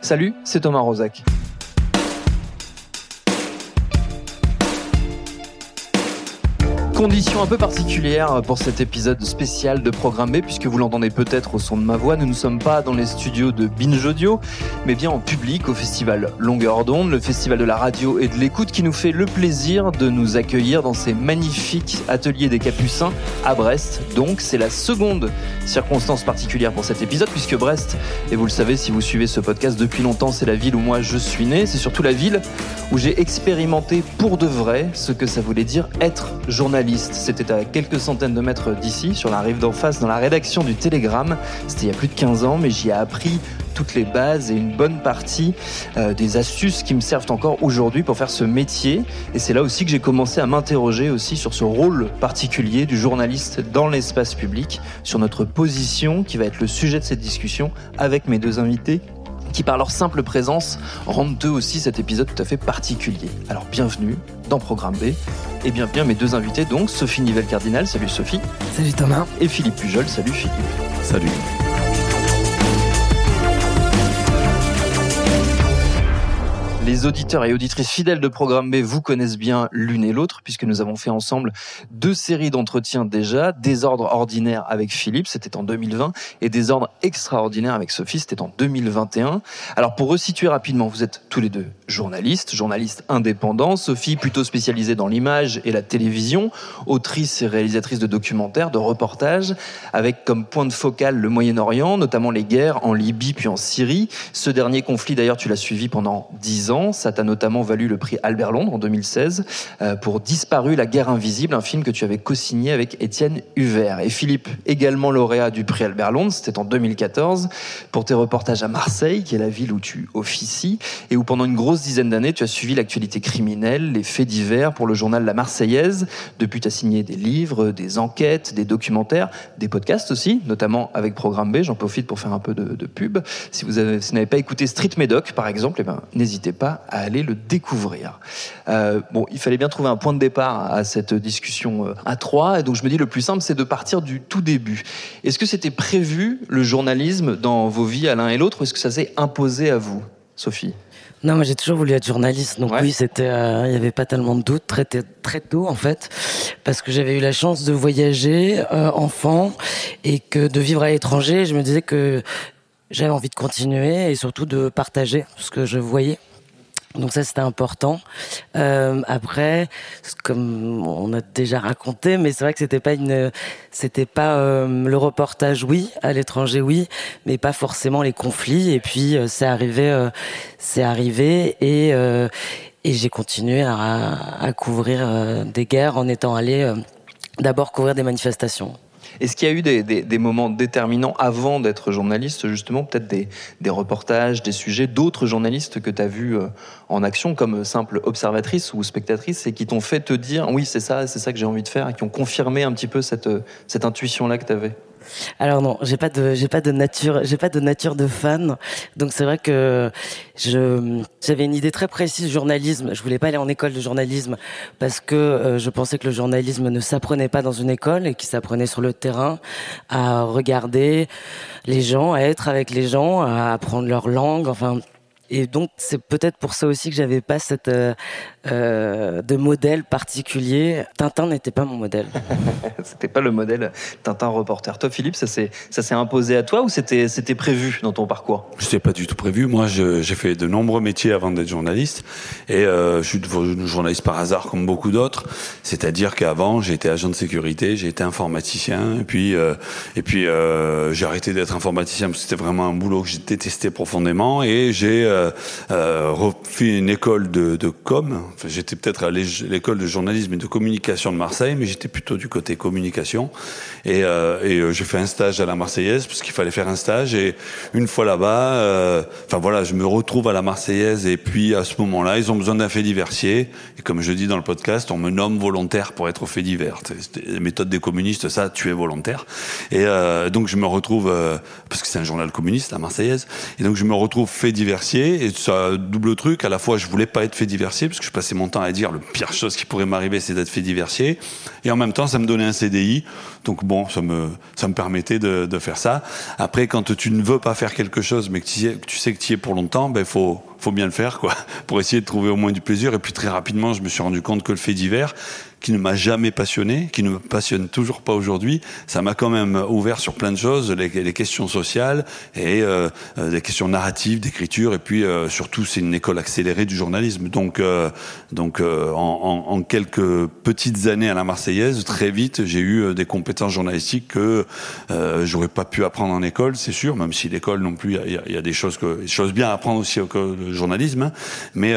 Salut, c'est Thomas Rozak. Condition un peu particulière pour cet épisode spécial de Programme B, puisque vous l'entendez peut-être au son de ma voix, nous ne sommes pas dans les studios de Binge Audio, mais bien en public au festival Longueur d'onde, le festival de la radio et de l'écoute qui nous fait le plaisir de nous accueillir dans ces magnifiques ateliers des Capucins à Brest. Donc c'est la seconde circonstance particulière pour cet épisode, puisque Brest, et vous le savez si vous suivez ce podcast depuis longtemps, c'est la ville où moi je suis né, c'est surtout la ville où j'ai expérimenté pour de vrai ce que ça voulait dire être journaliste c'était à quelques centaines de mètres d'ici, sur la rive d'en face, dans la rédaction du Télégramme. C'était il y a plus de 15 ans, mais j'y ai appris toutes les bases et une bonne partie euh, des astuces qui me servent encore aujourd'hui pour faire ce métier. Et c'est là aussi que j'ai commencé à m'interroger aussi sur ce rôle particulier du journaliste dans l'espace public, sur notre position qui va être le sujet de cette discussion avec mes deux invités qui par leur simple présence rendent eux aussi cet épisode tout à fait particulier. Alors bienvenue dans Programme B et bienvenue à mes deux invités donc Sophie Nivelle-Cardinal, salut Sophie. Salut Thomas. Et Philippe Pujol, salut Philippe. Salut. Les auditeurs et auditrices fidèles de Programme B vous connaissent bien l'une et l'autre, puisque nous avons fait ensemble deux séries d'entretiens déjà. Désordre ordinaire avec Philippe, c'était en 2020, et Désordre extraordinaire avec Sophie, c'était en 2021. Alors pour resituer rapidement, vous êtes tous les deux journalistes, journalistes indépendants. Sophie plutôt spécialisée dans l'image et la télévision, autrice et réalisatrice de documentaires, de reportages, avec comme point de focal le Moyen-Orient, notamment les guerres en Libye puis en Syrie. Ce dernier conflit d'ailleurs, tu l'as suivi pendant dix ans. Ça t'a notamment valu le prix Albert Londres en 2016 euh, pour Disparu, la guerre invisible, un film que tu avais co-signé avec Étienne Huvert. Et Philippe, également lauréat du prix Albert Londres, c'était en 2014, pour tes reportages à Marseille, qui est la ville où tu officies, et où pendant une grosse dizaine d'années, tu as suivi l'actualité criminelle, les faits divers pour le journal La Marseillaise. Depuis, tu as signé des livres, des enquêtes, des documentaires, des podcasts aussi, notamment avec Programme B. J'en profite pour faire un peu de, pub. Si vous, avez, n'avez pas écouté Street Medoc, par exemple, eh ben, n'hésitez pas à aller le découvrir. Euh, bon, il fallait bien trouver un point de départ à cette discussion euh, à trois, et donc je me dis le plus simple, c'est de partir du tout début. Est-ce que c'était prévu le journalisme dans vos vies à l'un et l'autre, ou est-ce que ça s'est imposé à vous, Sophie? Non, moi j'ai toujours voulu être journaliste, donc oui, c'était, euh, il n'y avait pas tellement de doute très, très tôt en fait, parce que j'avais eu la chance de voyager enfant et que de vivre à l'étranger, je me disais que j'avais envie de continuer et surtout de partager ce que je voyais. Donc ça c'était important. Euh, après, comme on a déjà raconté, mais c'est vrai que c'était pas une, c'était pas euh, le reportage, oui, à l'étranger, oui, mais pas forcément les conflits. Et puis euh, c'est arrivé, euh, c'est arrivé et et j'ai continué à, à couvrir des guerres en étant allé d'abord couvrir des manifestations. Est-ce qu'il y a eu des, moments déterminants avant d'être journaliste, justement, peut-être des, reportages, des sujets d'autres journalistes que tu as vus euh, en action comme simple observatrice ou spectatrice et qui t'ont fait te dire oui, c'est ça, c'est ça que j'ai envie de faire et qui ont confirmé un petit peu cette, cette intuition-là que tu avais alors non, j'ai pas de j'ai pas de nature j'ai pas de nature de fan. Donc c'est vrai que je j'avais une idée très précise journalisme. Je voulais pas aller en école de journalisme parce que euh, je pensais que le journalisme ne s'apprenait pas dans une école et qu'il s'apprenait sur le terrain à regarder les gens, à être avec les gens, à apprendre leur langue, enfin et donc c'est peut-être pour ça aussi que j'avais pas cette euh, euh, de modèle particulier. Tintin n'était pas mon modèle. c'était pas le modèle Tintin reporter. Toi, Philippe, ça s'est ça s'est imposé à toi ou c'était c'était prévu dans ton parcours? C'était pas du tout prévu. Moi, j'ai fait de nombreux métiers avant d'être journaliste et euh, je suis devenu journaliste par hasard comme beaucoup d'autres. C'est-à-dire qu'avant, j'ai été agent de sécurité, j'ai été informaticien et puis euh, et puis euh, j'ai arrêté d'être informaticien parce que c'était vraiment un boulot que j'ai détesté profondément et j'ai euh, euh, refait une école de, de com j'étais peut-être à l'école de journalisme et de communication de Marseille, mais j'étais plutôt du côté communication. Et, euh, euh, j'ai fait un stage à la Marseillaise parce qu'il fallait faire un stage. Et une fois là-bas, euh, enfin voilà, je me retrouve à la Marseillaise. Et puis à ce moment-là, ils ont besoin d'un fait diversier. Et comme je dis dans le podcast, on me nomme volontaire pour être fait divers. Les méthodes des communistes, ça, tu es volontaire. Et donc je me retrouve parce que c'est un journal communiste, la Marseillaise. Et donc je me retrouve fait diversier. Et ça double truc. À la fois, je voulais pas être fait diversier parce que je passais mon temps à dire le pire chose qui pourrait m'arriver, c'est d'être fait diversier. Et en même temps, ça me donnait un CDI. Donc bon, ça me, ça me permettait de, faire ça. Après, quand tu ne veux pas faire quelque chose, mais que tu, tu sais que tu y es pour longtemps, ben faut, faut bien le faire, quoi, pour essayer de trouver au moins du plaisir. Et puis très rapidement, je me suis rendu compte que le fait divers, qui ne m'a jamais passionné, qui ne me passionne toujours pas aujourd'hui, ça m'a quand même ouvert sur plein de choses, les, les questions sociales et euh, euh les questions narratives, d'écriture, et puis euh, surtout c'est une école accélérée du journalisme. Donc, euh, donc euh, en, en, en, quelques petites années à la Marseillaise, très vite j'ai eu des compétences journalistiques que j'aurais pas pu apprendre en école, c'est sûr, même si l'école non plus, il y, y, a des choses que, des choses bien à apprendre aussi au journalisme, hein, mais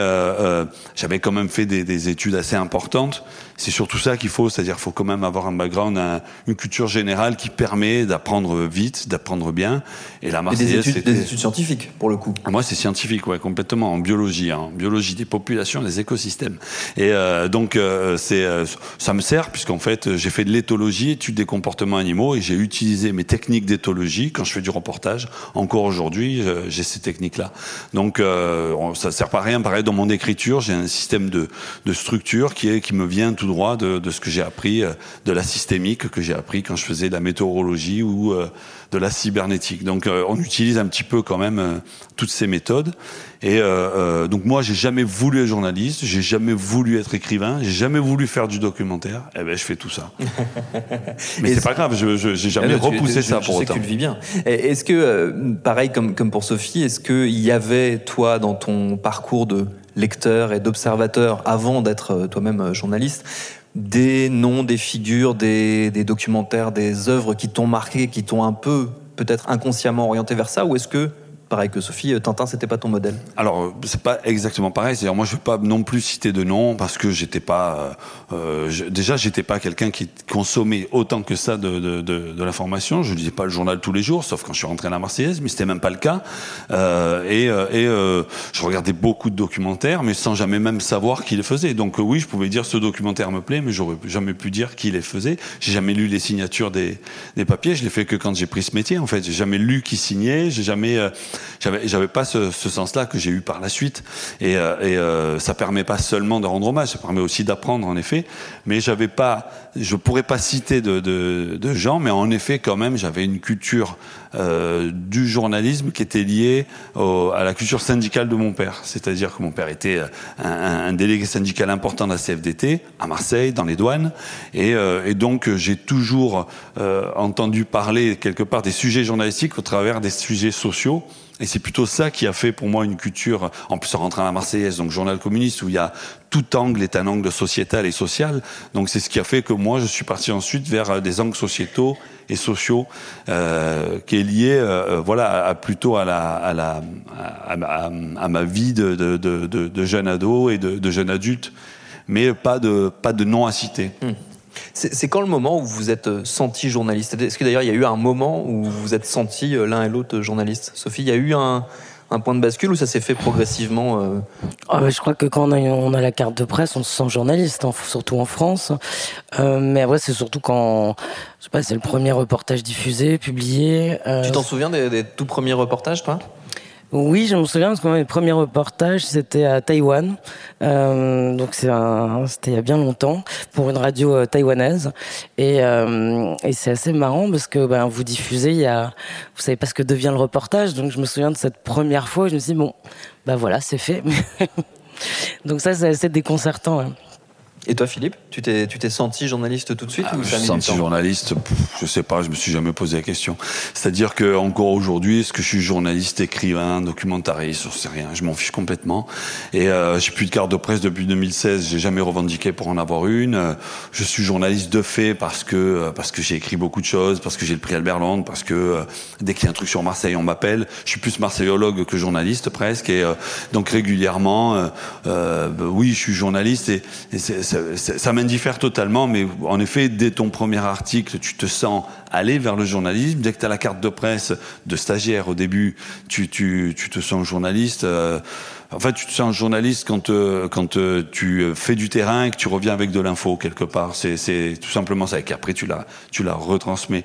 j'avais quand même fait des, des études assez importantes c'est surtout ça qu'il faut, c'est-à-dire qu'il faut quand même avoir un background, un, une culture générale qui permet d'apprendre vite, d'apprendre bien. Et la Marseillaise, des études, des études scientifiques pour le coup. Moi, c'est scientifique, ouais, complètement en biologie, hein, en biologie des populations, des écosystèmes. Et euh, donc, euh, c'est, euh, ça me sert puisqu'en fait, j'ai fait de l'éthologie, étude des comportements animaux, et j'ai utilisé mes techniques d'éthologie quand je fais du reportage. Encore aujourd'hui, j'ai ces techniques-là. Donc, ça sert pas à rien. Pareil, dans mon écriture, j'ai un système de, de structure qui est qui me vient tout droit de, de ce que j'ai appris, euh, de la systémique que j'ai appris quand je faisais de la météorologie ou euh, de la cybernétique. Donc euh, on utilise un petit peu quand même toutes ces méthodes. Et donc moi, j'ai jamais voulu être journaliste, j'ai jamais voulu être écrivain, j'ai jamais voulu faire du documentaire. Eh ben, je fais tout ça. Mais c'est pas grave, je j'ai jamais ah repoussé ça pour je autant. Sais que tu le vis bien. Est-ce que, pareil comme comme pour Sophie, est-ce que il y avait toi dans ton parcours de lecteur et d'observateur avant d'être toi-même journaliste des noms, des figures, des, des documentaires, des œuvres qui t'ont marqué, qui t'ont un peu peut-être inconsciemment orienté vers ça, ou est-ce que pareil que Sophie, Tintin, c'était pas ton modèle Alors, c'est pas exactement pareil. C'est-à-dire, moi, je vais pas non plus citer de nom parce que j'étais pas. Euh, je, déjà, j'étais pas quelqu'un qui consommait autant que ça de, de, l'information. Je lisais pas le journal tous les jours, sauf quand je suis rentré à la Marseillaise, mais c'était même pas le cas. Euh, et et euh, je regardais beaucoup de documentaires, mais sans jamais même savoir qui les faisait. Donc, oui, je pouvais dire ce documentaire me plaît, mais j'aurais jamais pu dire qui les faisait. J'ai jamais lu les signatures des, des papiers. Je l'ai fait que quand j'ai pris ce métier. En fait, j'ai jamais lu qui signait. J'ai jamais j'avais j'avais pas ce, ce sens-là que j'ai eu par la suite. Et, euh, et euh, ça permet pas seulement de rendre hommage ça permet aussi d'apprendre en effet. Mais j'avais pas je pourrais pas citer de, de, de gens mais en effet quand même j'avais une culture euh, du journalisme qui était liée au, à la culture syndicale de mon père. C'est-à-dire que mon père était un, un, délégué syndical important de la CFDT à Marseille dans les douanes. Et, euh, donc j'ai toujours euh, entendu parler quelque part des sujets journalistiques au travers des sujets sociaux. Et c'est plutôt ça qui a fait pour moi une culture, en plus en rentrant à la Marseillaise, donc journal communiste, où il y a tout angle est un angle sociétal et social. Donc c'est ce qui a fait que moi je suis parti ensuite vers des angles sociétaux et sociaux, euh, qui est lié, euh, voilà, à, plutôt à la, à la, à, ma vie de, de, jeune ado et de, jeune adulte, mais pas de, pas de nom à citer. Mmh. C'est quand le moment où vous êtes senti journaliste? Est-ce que d'ailleurs il y a eu un moment où vous vous êtes senti l'un et l'autre journaliste? Sophie, il y a eu un, un point de bascule ou ça s'est fait progressivement euh... ah bah, Je crois que quand on a, on a, la carte de presse, on se sent journaliste, hein, surtout en France. Euh, mais après, c'est surtout quand, je sais pas, c'est le premier reportage diffusé, publié. Euh... Tu t'en souviens des, des, tout premiers reportages, toi? Oui, je me souviens parce que mes premiers reportages c'était à Taïwan, euh, donc c'était il y a bien longtemps pour une radio euh, taïwanaise et, euh, et c'est assez marrant parce que ben vous diffusez, il y a, vous savez pas ce que devient le reportage, donc je me souviens de cette première fois, je me suis dit bon, ben voilà, c'est fait. donc ça c'est assez déconcertant. Hein. Et toi, Philippe, tu t'es, tu t'es senti journaliste tout de suite ah, Je suis senti journaliste, je sais pas, je me suis jamais posé la question. C'est-à-dire que encore aujourd'hui, est-ce que je suis journaliste, écrivain, documentariste, je sais rien, je m'en fiche complètement. Et euh, j'ai plus de carte de presse depuis 2016, j'ai jamais revendiqué pour en avoir une. Je suis journaliste de fait parce que euh, parce que j'ai écrit beaucoup de choses, parce que j'ai le prix Albert Londres, parce que euh, dès qu'il y a un truc sur Marseille, on m'appelle. Je suis plus marseillologue que journaliste presque, et euh, donc régulièrement, oui, je suis journaliste et, et c'est ça, m'indiffère totalement, mais en effet, dès ton premier article, tu te sens aller vers le journalisme. Dès que tu as la carte de presse de stagiaire au début, tu, tu, tu te sens journaliste. Euh, en fait, tu te sens journaliste quand, euh, quand euh, tu fais du terrain et que tu reviens avec de l'info quelque part. C'est tout simplement ça. Et qu'après, tu la, tu la retransmets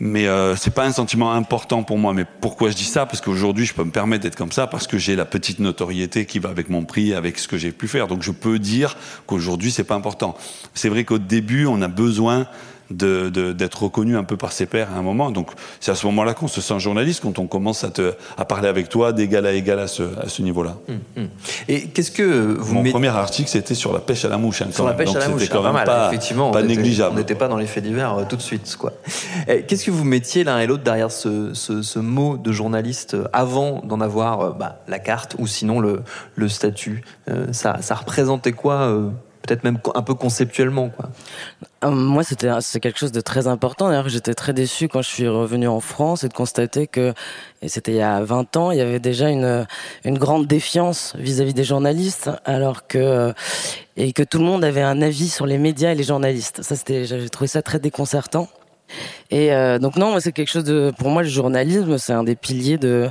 mais euh, c'est pas un sentiment important pour moi. Mais pourquoi je dis ça? Parce qu'aujourd'hui, je peux me permettre d'être comme ça parce que j'ai la petite notoriété qui va avec mon prix, avec ce que j'ai pu faire. Donc je peux dire qu'aujourd'hui, c'est pas important. C'est vrai qu'au début, on a besoin d'être de, reconnu un peu par ses pairs à un moment. Donc c'est à ce moment-là qu'on se sent journaliste, quand on commence à, te, à parler avec toi d'égal à égal à ce, à ce niveau-là. Hum, hum. Et qu'est-ce que vous Mon premier article, c'était sur la pêche à la mouche. Hein, sur la pêche à la mouche, quand même pas, effectivement, pas négligeable. On n'était pas dans les faits divers euh, tout de suite. quoi. Qu'est-ce que vous mettiez l'un et l'autre derrière ce, ce, ce, mot de journaliste euh, avant d'en avoir euh, bah, la carte ou sinon le, le statut ça, ça représentait quoi peut-être même un peu conceptuellement. Euh, moi, c'était c'est quelque chose de très important. D'ailleurs, j'étais très déçu quand je suis revenu en France et de constater que, et c'était il y a 20 ans, il y avait déjà une une grande défiance vis-à-vis des journalistes, alors que et que tout le monde avait un avis sur les médias et les journalistes. Ça, c'était, j'ai trouvé ça très déconcertant. Et euh, donc non, c'est quelque chose de, pour moi, le journalisme, c'est un des piliers de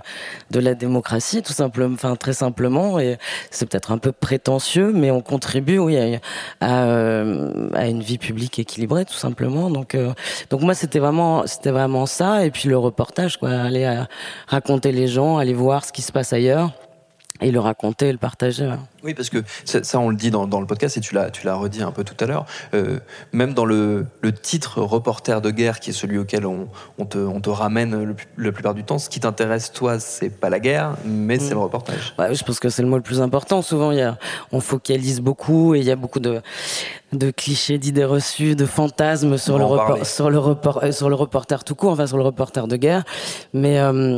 de la démocratie, tout simplement, enfin très simplement. Et c'est peut-être un peu prétentieux, mais on contribue, oui, à, à, euh, une vie publique équilibrée, tout simplement. Donc euh, donc moi, c'était vraiment c'était vraiment ça. Et puis le reportage, quoi, aller raconter les gens, aller voir ce qui se passe ailleurs et le raconter, le partager. Oui, parce que ça, on le dit dans, dans le podcast et tu l'as, tu l'as redit un peu tout à l'heure. Euh, même dans le, le, titre reporter de guerre, qui est celui auquel on, on, te, on te, ramène le, la plupart du temps, ce qui t'intéresse, toi, c'est pas la guerre, mais c'est le reportage. Ouais, je pense que c'est le mot le plus important. Souvent, y a, on focalise beaucoup et il y a beaucoup de, de clichés, d'idées reçues, de fantasmes sur, le, report, sur, le, report, euh, sur le reporter tout court, enfin sur le reporter de guerre. Mais euh,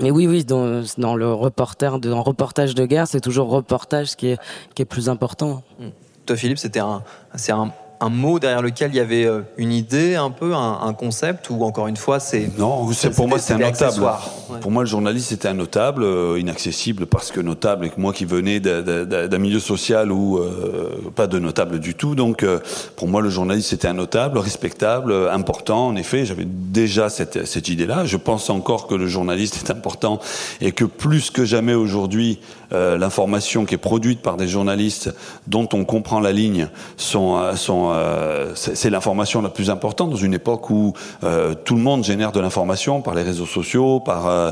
mais oui, oui, dans, le reportage de guerre, c'est toujours reportage qui est, plus important. Toi, Philippe, c'était un, c'est un, un mot derrière lequel il y avait euh, une idée, un peu, un, concept, ou encore une fois, c'est. Non, c'est, pour moi, c'est un notable. Pour moi, le journaliste, c'était un notable, euh, inaccessible parce que notable, et que moi qui venais d'un milieu social ou euh, pas de notable du tout. Donc, pour moi, le journaliste, c'était un notable, respectable, important. En effet, j'avais déjà cette, cette idée-là. Je pense encore que le journaliste est important et que plus que jamais aujourd'hui, l'information qui est produite par des journalistes dont on comprend la ligne sont euh, c'est l'information la plus importante dans une époque où euh, tout le monde génère de l'information par les réseaux sociaux, par euh,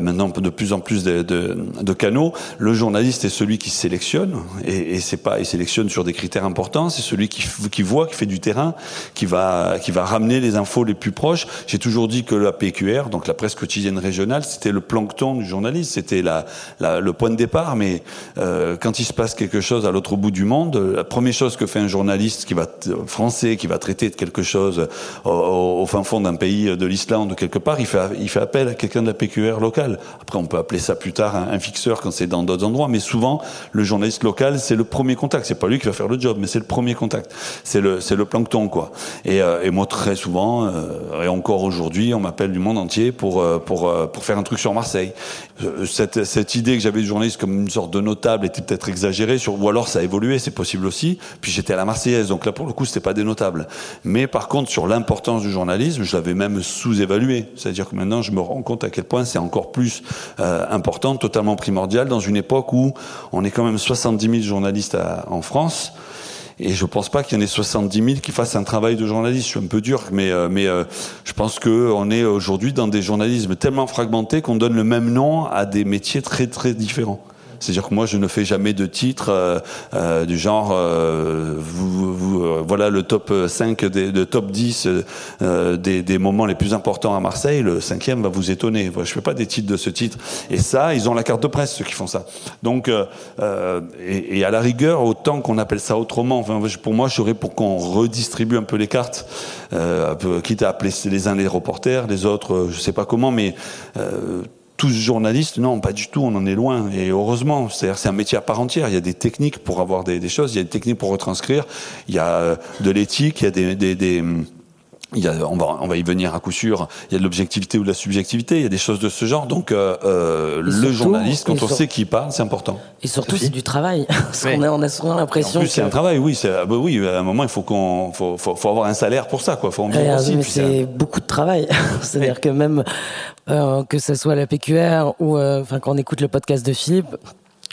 maintenant de plus en plus de, canaux. Le journaliste est celui qui sélectionne et, et c'est pas il sélectionne sur des critères importants. C'est celui qui, voit, qui fait du terrain, qui va qui va ramener les infos les plus proches. J'ai toujours dit que la PQR, donc la presse quotidienne régionale, c'était le plancton du journaliste, c'était la, le point de départ. Mais quand il se passe quelque chose à l'autre bout du monde, la première chose que fait un journaliste qui va français qui va traiter de quelque chose au, fin fond d'un pays de l'Islande quelque part, il fait, appel à quelqu'un de la PQR locale. Après, on peut appeler ça plus tard un, fixeur quand c'est dans d'autres endroits, mais souvent, le journaliste local, c'est le premier contact. C'est pas lui qui va faire le job, mais c'est le premier contact. C'est le, plancton, quoi. Et, euh, moi, très souvent, euh, et encore aujourd'hui, on m'appelle du monde entier euh, pour faire un truc sur Marseille. Cette, cette idée que j'avais du journaliste comme une sorte de notable était peut-être exagérée, sur, ou alors ça a évolué, c'est possible aussi. Puis j'étais à la Marseillaise, donc là, pour le coup, c'était pas des notables. Mais par contre, sur l'importance du journalisme, je l'avais même sous-évalué. C'est-à-dire que maintenant, je me rends compte à quel point c'est encore plus euh, important, totalement primordial, dans une époque où on est quand même 70 000 journalistes en France. Et je pense pas qu'il y en ait 70 000 qui fassent un travail de journaliste. Je suis un peu dur, mais, euh, euh, je pense qu'on est aujourd'hui dans des journalismes tellement fragmentés qu'on donne le même nom à des métiers très très différents. C'est-à-dire que moi, je ne fais jamais de titre du genre, vous, voilà le top 5, des, de top 10 des, des, moments les plus importants à Marseille, le cinquième va vous étonner. Je fais pas des titres de ce titre. Et ça, ils ont la carte de presse, ceux qui font ça. Donc, et, et, à la rigueur, autant qu'on appelle ça autrement, enfin, pour moi, je serais pour qu'on redistribue un peu les cartes, euh, quitte à appeler les uns les reporters, les autres, euh, je sais pas comment, mais euh, tous journalistes, non, pas du tout, on en est loin. Et heureusement, c'est-à-dire c'est un métier à part entière. Il y a des techniques pour avoir des, choses, il y a des techniques pour retranscrire, il y a euh, de l'éthique, il y a des, des il y a, on, va, on va y venir à coup sûr. Il y a de l'objectivité ou de la subjectivité. Il y a des choses de ce genre. Donc, euh, euh le journaliste, quand on sait qui parle, c'est important. Et surtout, c'est du travail. Parce qu'on a, on a souvent l'impression. En plus, c'est un travail. Oui, ah bah oui. À un moment, il faut qu'on, faut, faut, faut, avoir un salaire pour ça, quoi. Faut en vivre aussi, mais c'est beaucoup de travail. C'est-à-dire que même euh, que ce soit la PQR ou, euh, enfin, quand on écoute le podcast de Philippe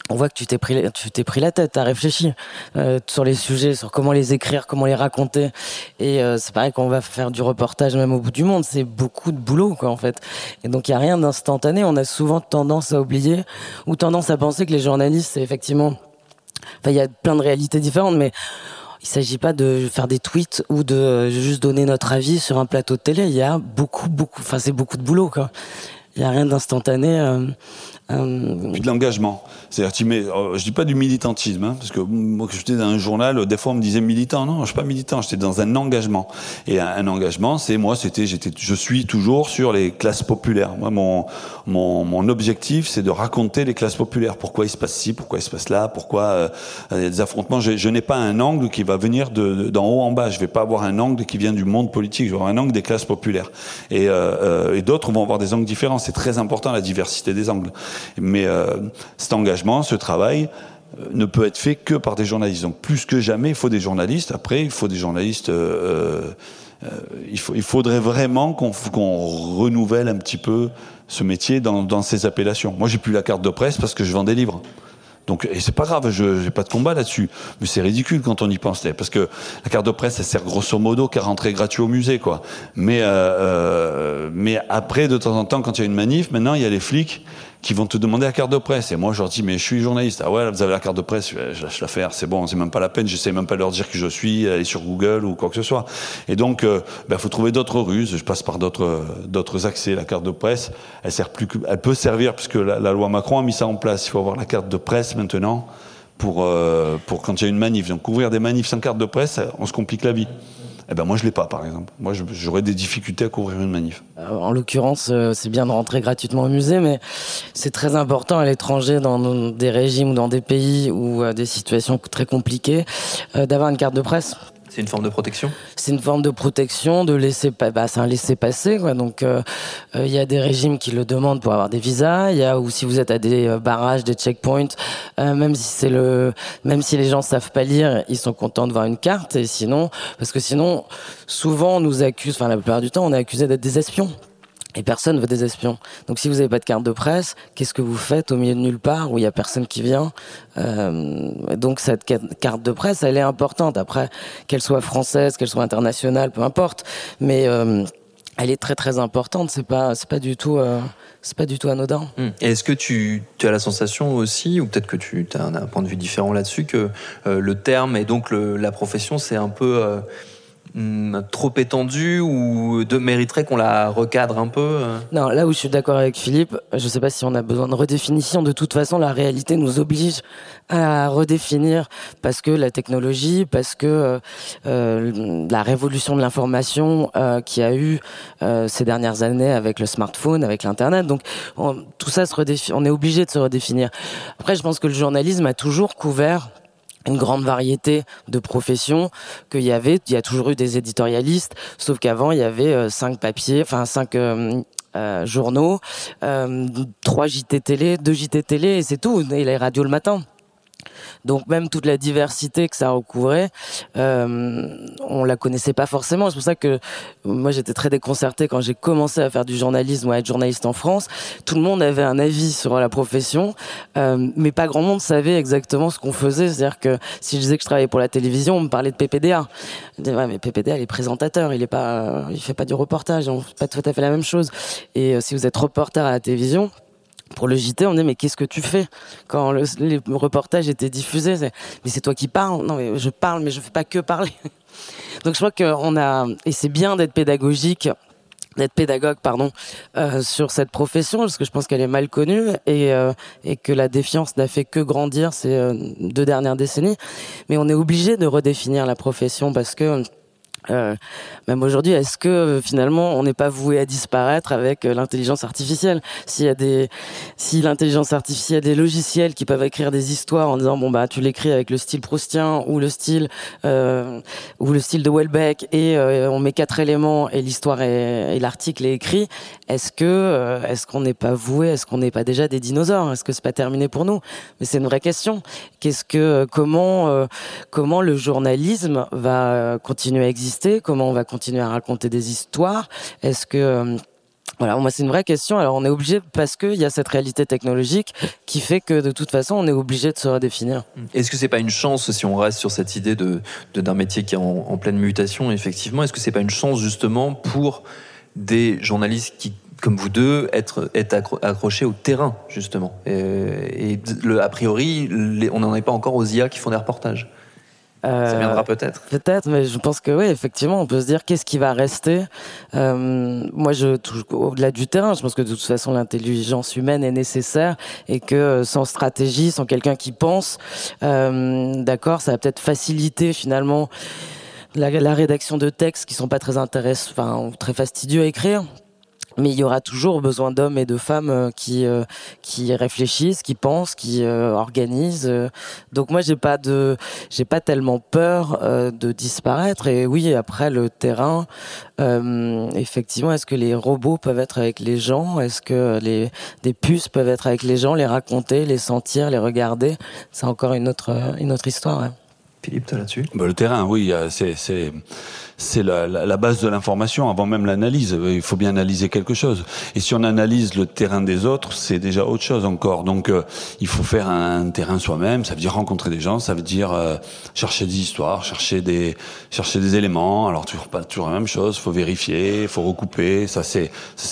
on voit que tu t'es pris, tu t'es pris la tête, t'as réfléchi euh, sur les sujets, sur comment les écrire, comment les raconter. Et euh, c'est pareil qu'on va faire du reportage même au bout du monde, c'est beaucoup de boulot quoi en fait. Et donc il y a rien d'instantané. On a souvent tendance à oublier ou tendance à penser que les journalistes, c'est effectivement, enfin il y a plein de réalités différentes, mais il s'agit pas de faire des tweets ou de juste donner notre avis sur un plateau de télé. Il y a beaucoup, beaucoup, enfin c'est beaucoup de boulot quoi. Il y a rien d'instantané. Euh, euh, Puis de l'engagement. C'est-à-dire, tu mets, euh, je dis pas du militantisme, hein, parce que moi, j'étais dans un journal, des fois on me disait militant. Non, je suis pas militant, j'étais dans un engagement. Et un, engagement, c'est moi, c'était, j'étais, je suis toujours sur les classes populaires. Moi, mon, mon, mon objectif, c'est de raconter les classes populaires. Pourquoi il se passe ci, pourquoi il se passe là, pourquoi euh, il y a des affrontements. Je, je n'ai pas un angle qui va venir de, d'en haut en bas. Je vais pas avoir un angle qui vient du monde politique. Je vais avoir un angle des classes populaires. Et, euh, et d'autres vont avoir des angles différents. C'est très important la diversité des angles. Mais euh, cet engagement, ce travail, euh, ne peut être fait que par des journalistes. Donc plus que jamais, il faut des journalistes. Après, il faut des journalistes. Euh, il, faudrait vraiment qu'on renouvelle un petit peu ce métier dans, dans ses appellations. Moi, j'ai plus la carte de presse parce que je vends des livres. Donc, et c'est pas grave, je n'ai pas de combat là-dessus. Mais c'est ridicule quand on y pense. Parce que la carte de presse, elle sert grosso modo qu'à rentrer gratuit au musée, quoi. Mais, mais après, de temps en temps, quand il y a une manif, maintenant, il y a les flics qui vont te demander la carte de presse. Et moi, je leur dis, mais je suis journaliste. Ah ouais, vous avez la carte de presse, je lâche l'affaire, c'est bon, c'est même pas la peine, j'essaie même pas de leur dire qui je suis, aller sur Google ou quoi que ce soit. Et donc, il euh, ben, faut trouver d'autres ruses. Je passe par d'autres, d'autres accès. La carte de presse, elle sert plus elle peut servir, puisque la, la loi Macron a mis ça en place. Il faut avoir la carte de presse maintenant pour, euh, pour quand il y a une manif. Donc, couvrir des manifs sans carte de presse, on se complique la vie. Eh ben moi je l'ai pas par exemple. Moi j'aurais des difficultés à couvrir une manif. Euh, en l'occurrence, euh, c'est bien de rentrer gratuitement au musée, mais c'est très important à l'étranger, dans des régimes ou dans des pays ou des situations très compliquées, d'avoir une carte de presse c'est une forme de protection C'est une forme de protection, de laisser, bah, c'est un laisser-passer. Quoi. Donc, euh, euh, il y a des régimes qui le demandent pour avoir des visas. Il y a ou si vous êtes à des euh, barrages, des checkpoints, même si c'est le, même si les gens savent pas lire, ils sont contents de voir une carte. Et sinon, parce que sinon, souvent on nous accuse, enfin la plupart du temps, on est accusé d'être des espions. Et personne veut des espions. Donc si vous n'avez pas de carte de presse, qu'est-ce que vous faites au milieu de nulle part où il y a personne qui vient? Euh, Donc cette carte de presse, elle est importante. Après, qu'elle soit française, qu'elle soit internationale, peu importe. Mais euh, elle est très très importante. C'est pas c'est pas du tout euh, c'est pas du tout anodin. Hum. Est-ce que tu, as la sensation aussi, ou peut-être que tu as un, point de vue différent là-dessus, que le terme et donc la profession, c'est un peu Hmm, trop étendue ou de mériterait qu'on la recadre un peu euh? Non, là où je suis d'accord avec Philippe, je ne sais pas si on a besoin de redéfinition. De toute façon, la réalité nous oblige à redéfinir parce que la technologie, parce que euh, euh la révolution de l'information euh, qui a eu ces dernières années avec le smartphone, avec l'internet, donc tout ça on est obligé de se redéfinir. Après, je pense que le journalisme a toujours couvert une grande variété de professions qu'il y avait. Il y a toujours eu des éditorialistes, sauf qu'avant il y avait euh, cinq papiers, enfin cinq euh, euh, journaux, trois JT télé, deux JT télé et c'est tout. Et les radios le matin. Donc même toute la diversité que ça recouvrait, euh, on la connaissait pas forcément. C'est pour ça que moi j'étais très déconcertée quand j'ai commencé à faire du journalisme ou à être journaliste en France. Tout le monde avait un avis sur la profession, euh, mais pas grand monde savait exactement ce qu'on faisait. C'est-à-dire que si je disais que je travaillais pour la télévision, on me parlait de PPDA. Je disais, ouais, mais PPDA, il est présentateur, il est pas, il fait pas du reportage, on fait pas tout à fait la même chose. Et euh, si vous êtes reporter à la télévision, pour le JT, on dit mais qu'est-ce que tu fais quand le, les reportages étaient diffusés? Mais c'est toi qui parles. Non mais je parle, mais je fais pas que parler. Donc je crois qu'on a et c'est bien d'être pédagogique d'être pédagogue pardon euh, sur cette profession parce que je pense qu'elle est mal connue et, euh, que la défiance n'a fait que grandir ces euh, deux dernières décennies mais on est obligé de redéfinir la profession parce que euh, même aujourd'hui, est-ce que euh, finalement on n'est pas voué à disparaître avec euh, l'intelligence artificielle? S'il y a des, si l'intelligence artificielle, des logiciels qui peuvent écrire des histoires en disant bon bah tu l'écris avec le style proustien ou le style euh, ou le style de Welbeck et on met quatre éléments et l'histoire et l'article est écrit. Est-ce que est-ce qu'on n'est pas voué Est-ce qu'on n'est pas déjà des dinosaures? Est-ce que c'est pas terminé pour nous? Mais c'est une vraie question. Qu'est-ce que comment comment le journalisme va continuer à exister? Comment on va continuer à raconter des histoires Est-ce que euh, voilà, moi c'est une vraie question. Alors on est obligé parce qu'il y a cette réalité technologique qui fait que de toute façon on est obligé de se redéfinir. Est-ce que c'est pas une chance si on reste sur cette idée de d'un métier qui est en, pleine mutation effectivement Est-ce que c'est pas une chance justement pour des journalistes qui comme vous deux, être, être accrochés au terrain, justement? Et, le, a priori, on n'en est pas encore aux IA qui font des reportages. Euh, ça viendra peut-être. Peut-être, mais je pense que oui, effectivement, on peut se dire qu'est-ce qui va rester? Euh, moi, je au-delà du terrain, je pense que de toute façon, l'intelligence humaine est nécessaire et que euh, sans stratégie, sans quelqu'un qui pense, euh, d'accord, ça va peut-être faciliter finalement la, la, rédaction de textes qui sont pas très intéressants, enfin très fastidieux à écrire mais il y aura toujours besoin d'hommes et de femmes euh, qui euh, qui réfléchissent, qui pensent, qui euh, organisent. Donc moi j'ai pas de j'ai pas tellement peur de disparaître. Et oui après le terrain effectivement est-ce que les robots peuvent être avec les gens? Est-ce que les des puces peuvent être avec les gens, les raconter, les sentir, les regarder? C'est encore une autre une autre histoire. Philippe, toi là-dessus? Bah, Le terrain, oui, c'est c'est la, la, base de l'information avant même l'analyse. Il faut bien analyser quelque chose. Et si on analyse le terrain des autres, c'est déjà autre chose encore. Donc euh, il faut faire un, terrain soi-même. Ça veut dire rencontrer des gens. Ça veut dire euh, chercher des histoires, chercher des éléments. Alors toujours pas toujours la même chose. Il faut vérifier, il faut recouper. Ça c'est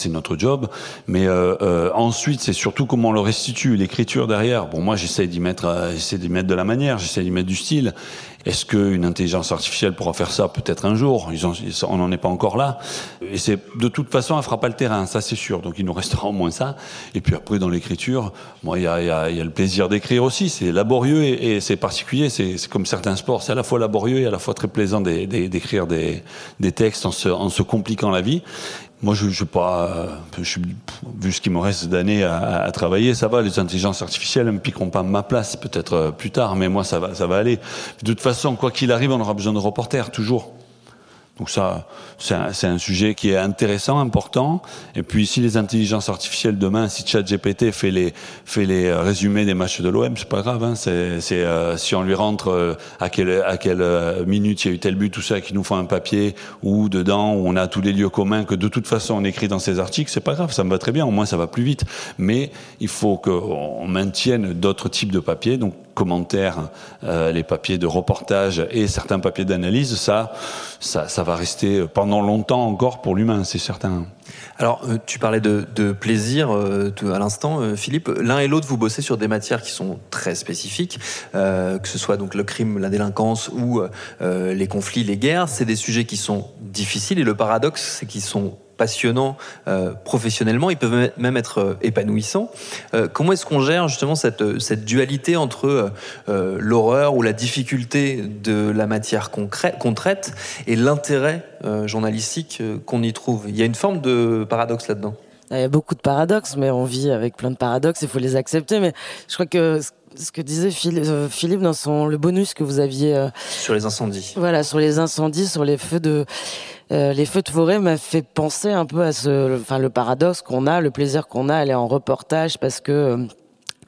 notre job. Mais euh, ensuite c'est surtout comment on le restitue, l'écriture derrière. Bon moi j'essaie d'y mettre j'essaie d'y mettre de la manière, j'essaie d'y mettre du style. Est-ce qu'une intelligence artificielle pourra faire ça Peut-être un jour? On n'en est pas encore là. Et c'est de toute façon, elle fera pas le terrain, ça c'est sûr. Donc il nous restera au moins ça. Et puis après, dans l'écriture, moi, il y a, y, a, y a, le plaisir d'écrire aussi. C'est laborieux et, c'est particulier. C'est comme certains sports, c'est à la fois laborieux et à la fois très plaisant d'écrire des, des, textes en se, en se compliquant la vie. Moi, je, je pas, je, vu ce qu'il me reste d'années à, travailler, ça va. Les intelligences artificielles ne piqueront pas ma place, peut-être euh, plus tard, mais moi, ça va, ça va aller. De toute façon, quoi qu'il arrive, on aura besoin de reporters toujours. Donc ça, c'est un, un, sujet qui est intéressant, important. Et puis si les intelligences artificielles demain, si ChatGPT fait les fait les euh, résumés des matchs de l'OM, c'est pas grave. Hein, c'est euh, si on lui rentre euh, à quelle à quelle euh, minute il y a eu tel but, tout ça, qui nous font un papier ou dedans où on a tous les lieux communs que de toute façon on écrit dans ces articles, c'est pas grave, ça me va très bien. Au moins ça va plus vite. Mais il faut qu'on maintienne d'autres types de papiers. Donc commentaires, euh, les papiers de reportage et certains papiers d'analyse, ça, ça, ça, va rester pendant longtemps encore pour l'humain, c'est certain. Alors, euh, tu parlais de, plaisir euh, à l'instant, Philippe. L'un et l'autre, vous bossez sur des matières qui sont très spécifiques, que ce soit donc le crime, la délinquance ou les conflits, les guerres. C'est des sujets qui sont difficiles et le paradoxe, c'est qu'ils sont passionnants euh, professionnellement, ils peuvent même être euh, épanouissants. Euh, comment est-ce qu'on gère justement cette, dualité entre l'horreur ou la difficulté de la matière qu'on traite et l'intérêt journalistique qu'on y trouve? Il y a une forme de paradoxe là-dedans. Il y a beaucoup de paradoxes, mais on vit avec plein de paradoxes, il faut les accepter. Mais je crois que ce que disait Philippe dans son le bonus que vous aviez sur les incendies. Voilà, sur les incendies, sur les feux de euh, les feux de forêt m'a fait penser un peu à ce, enfin le paradoxe qu'on a, le plaisir qu'on a à aller en reportage parce que euh,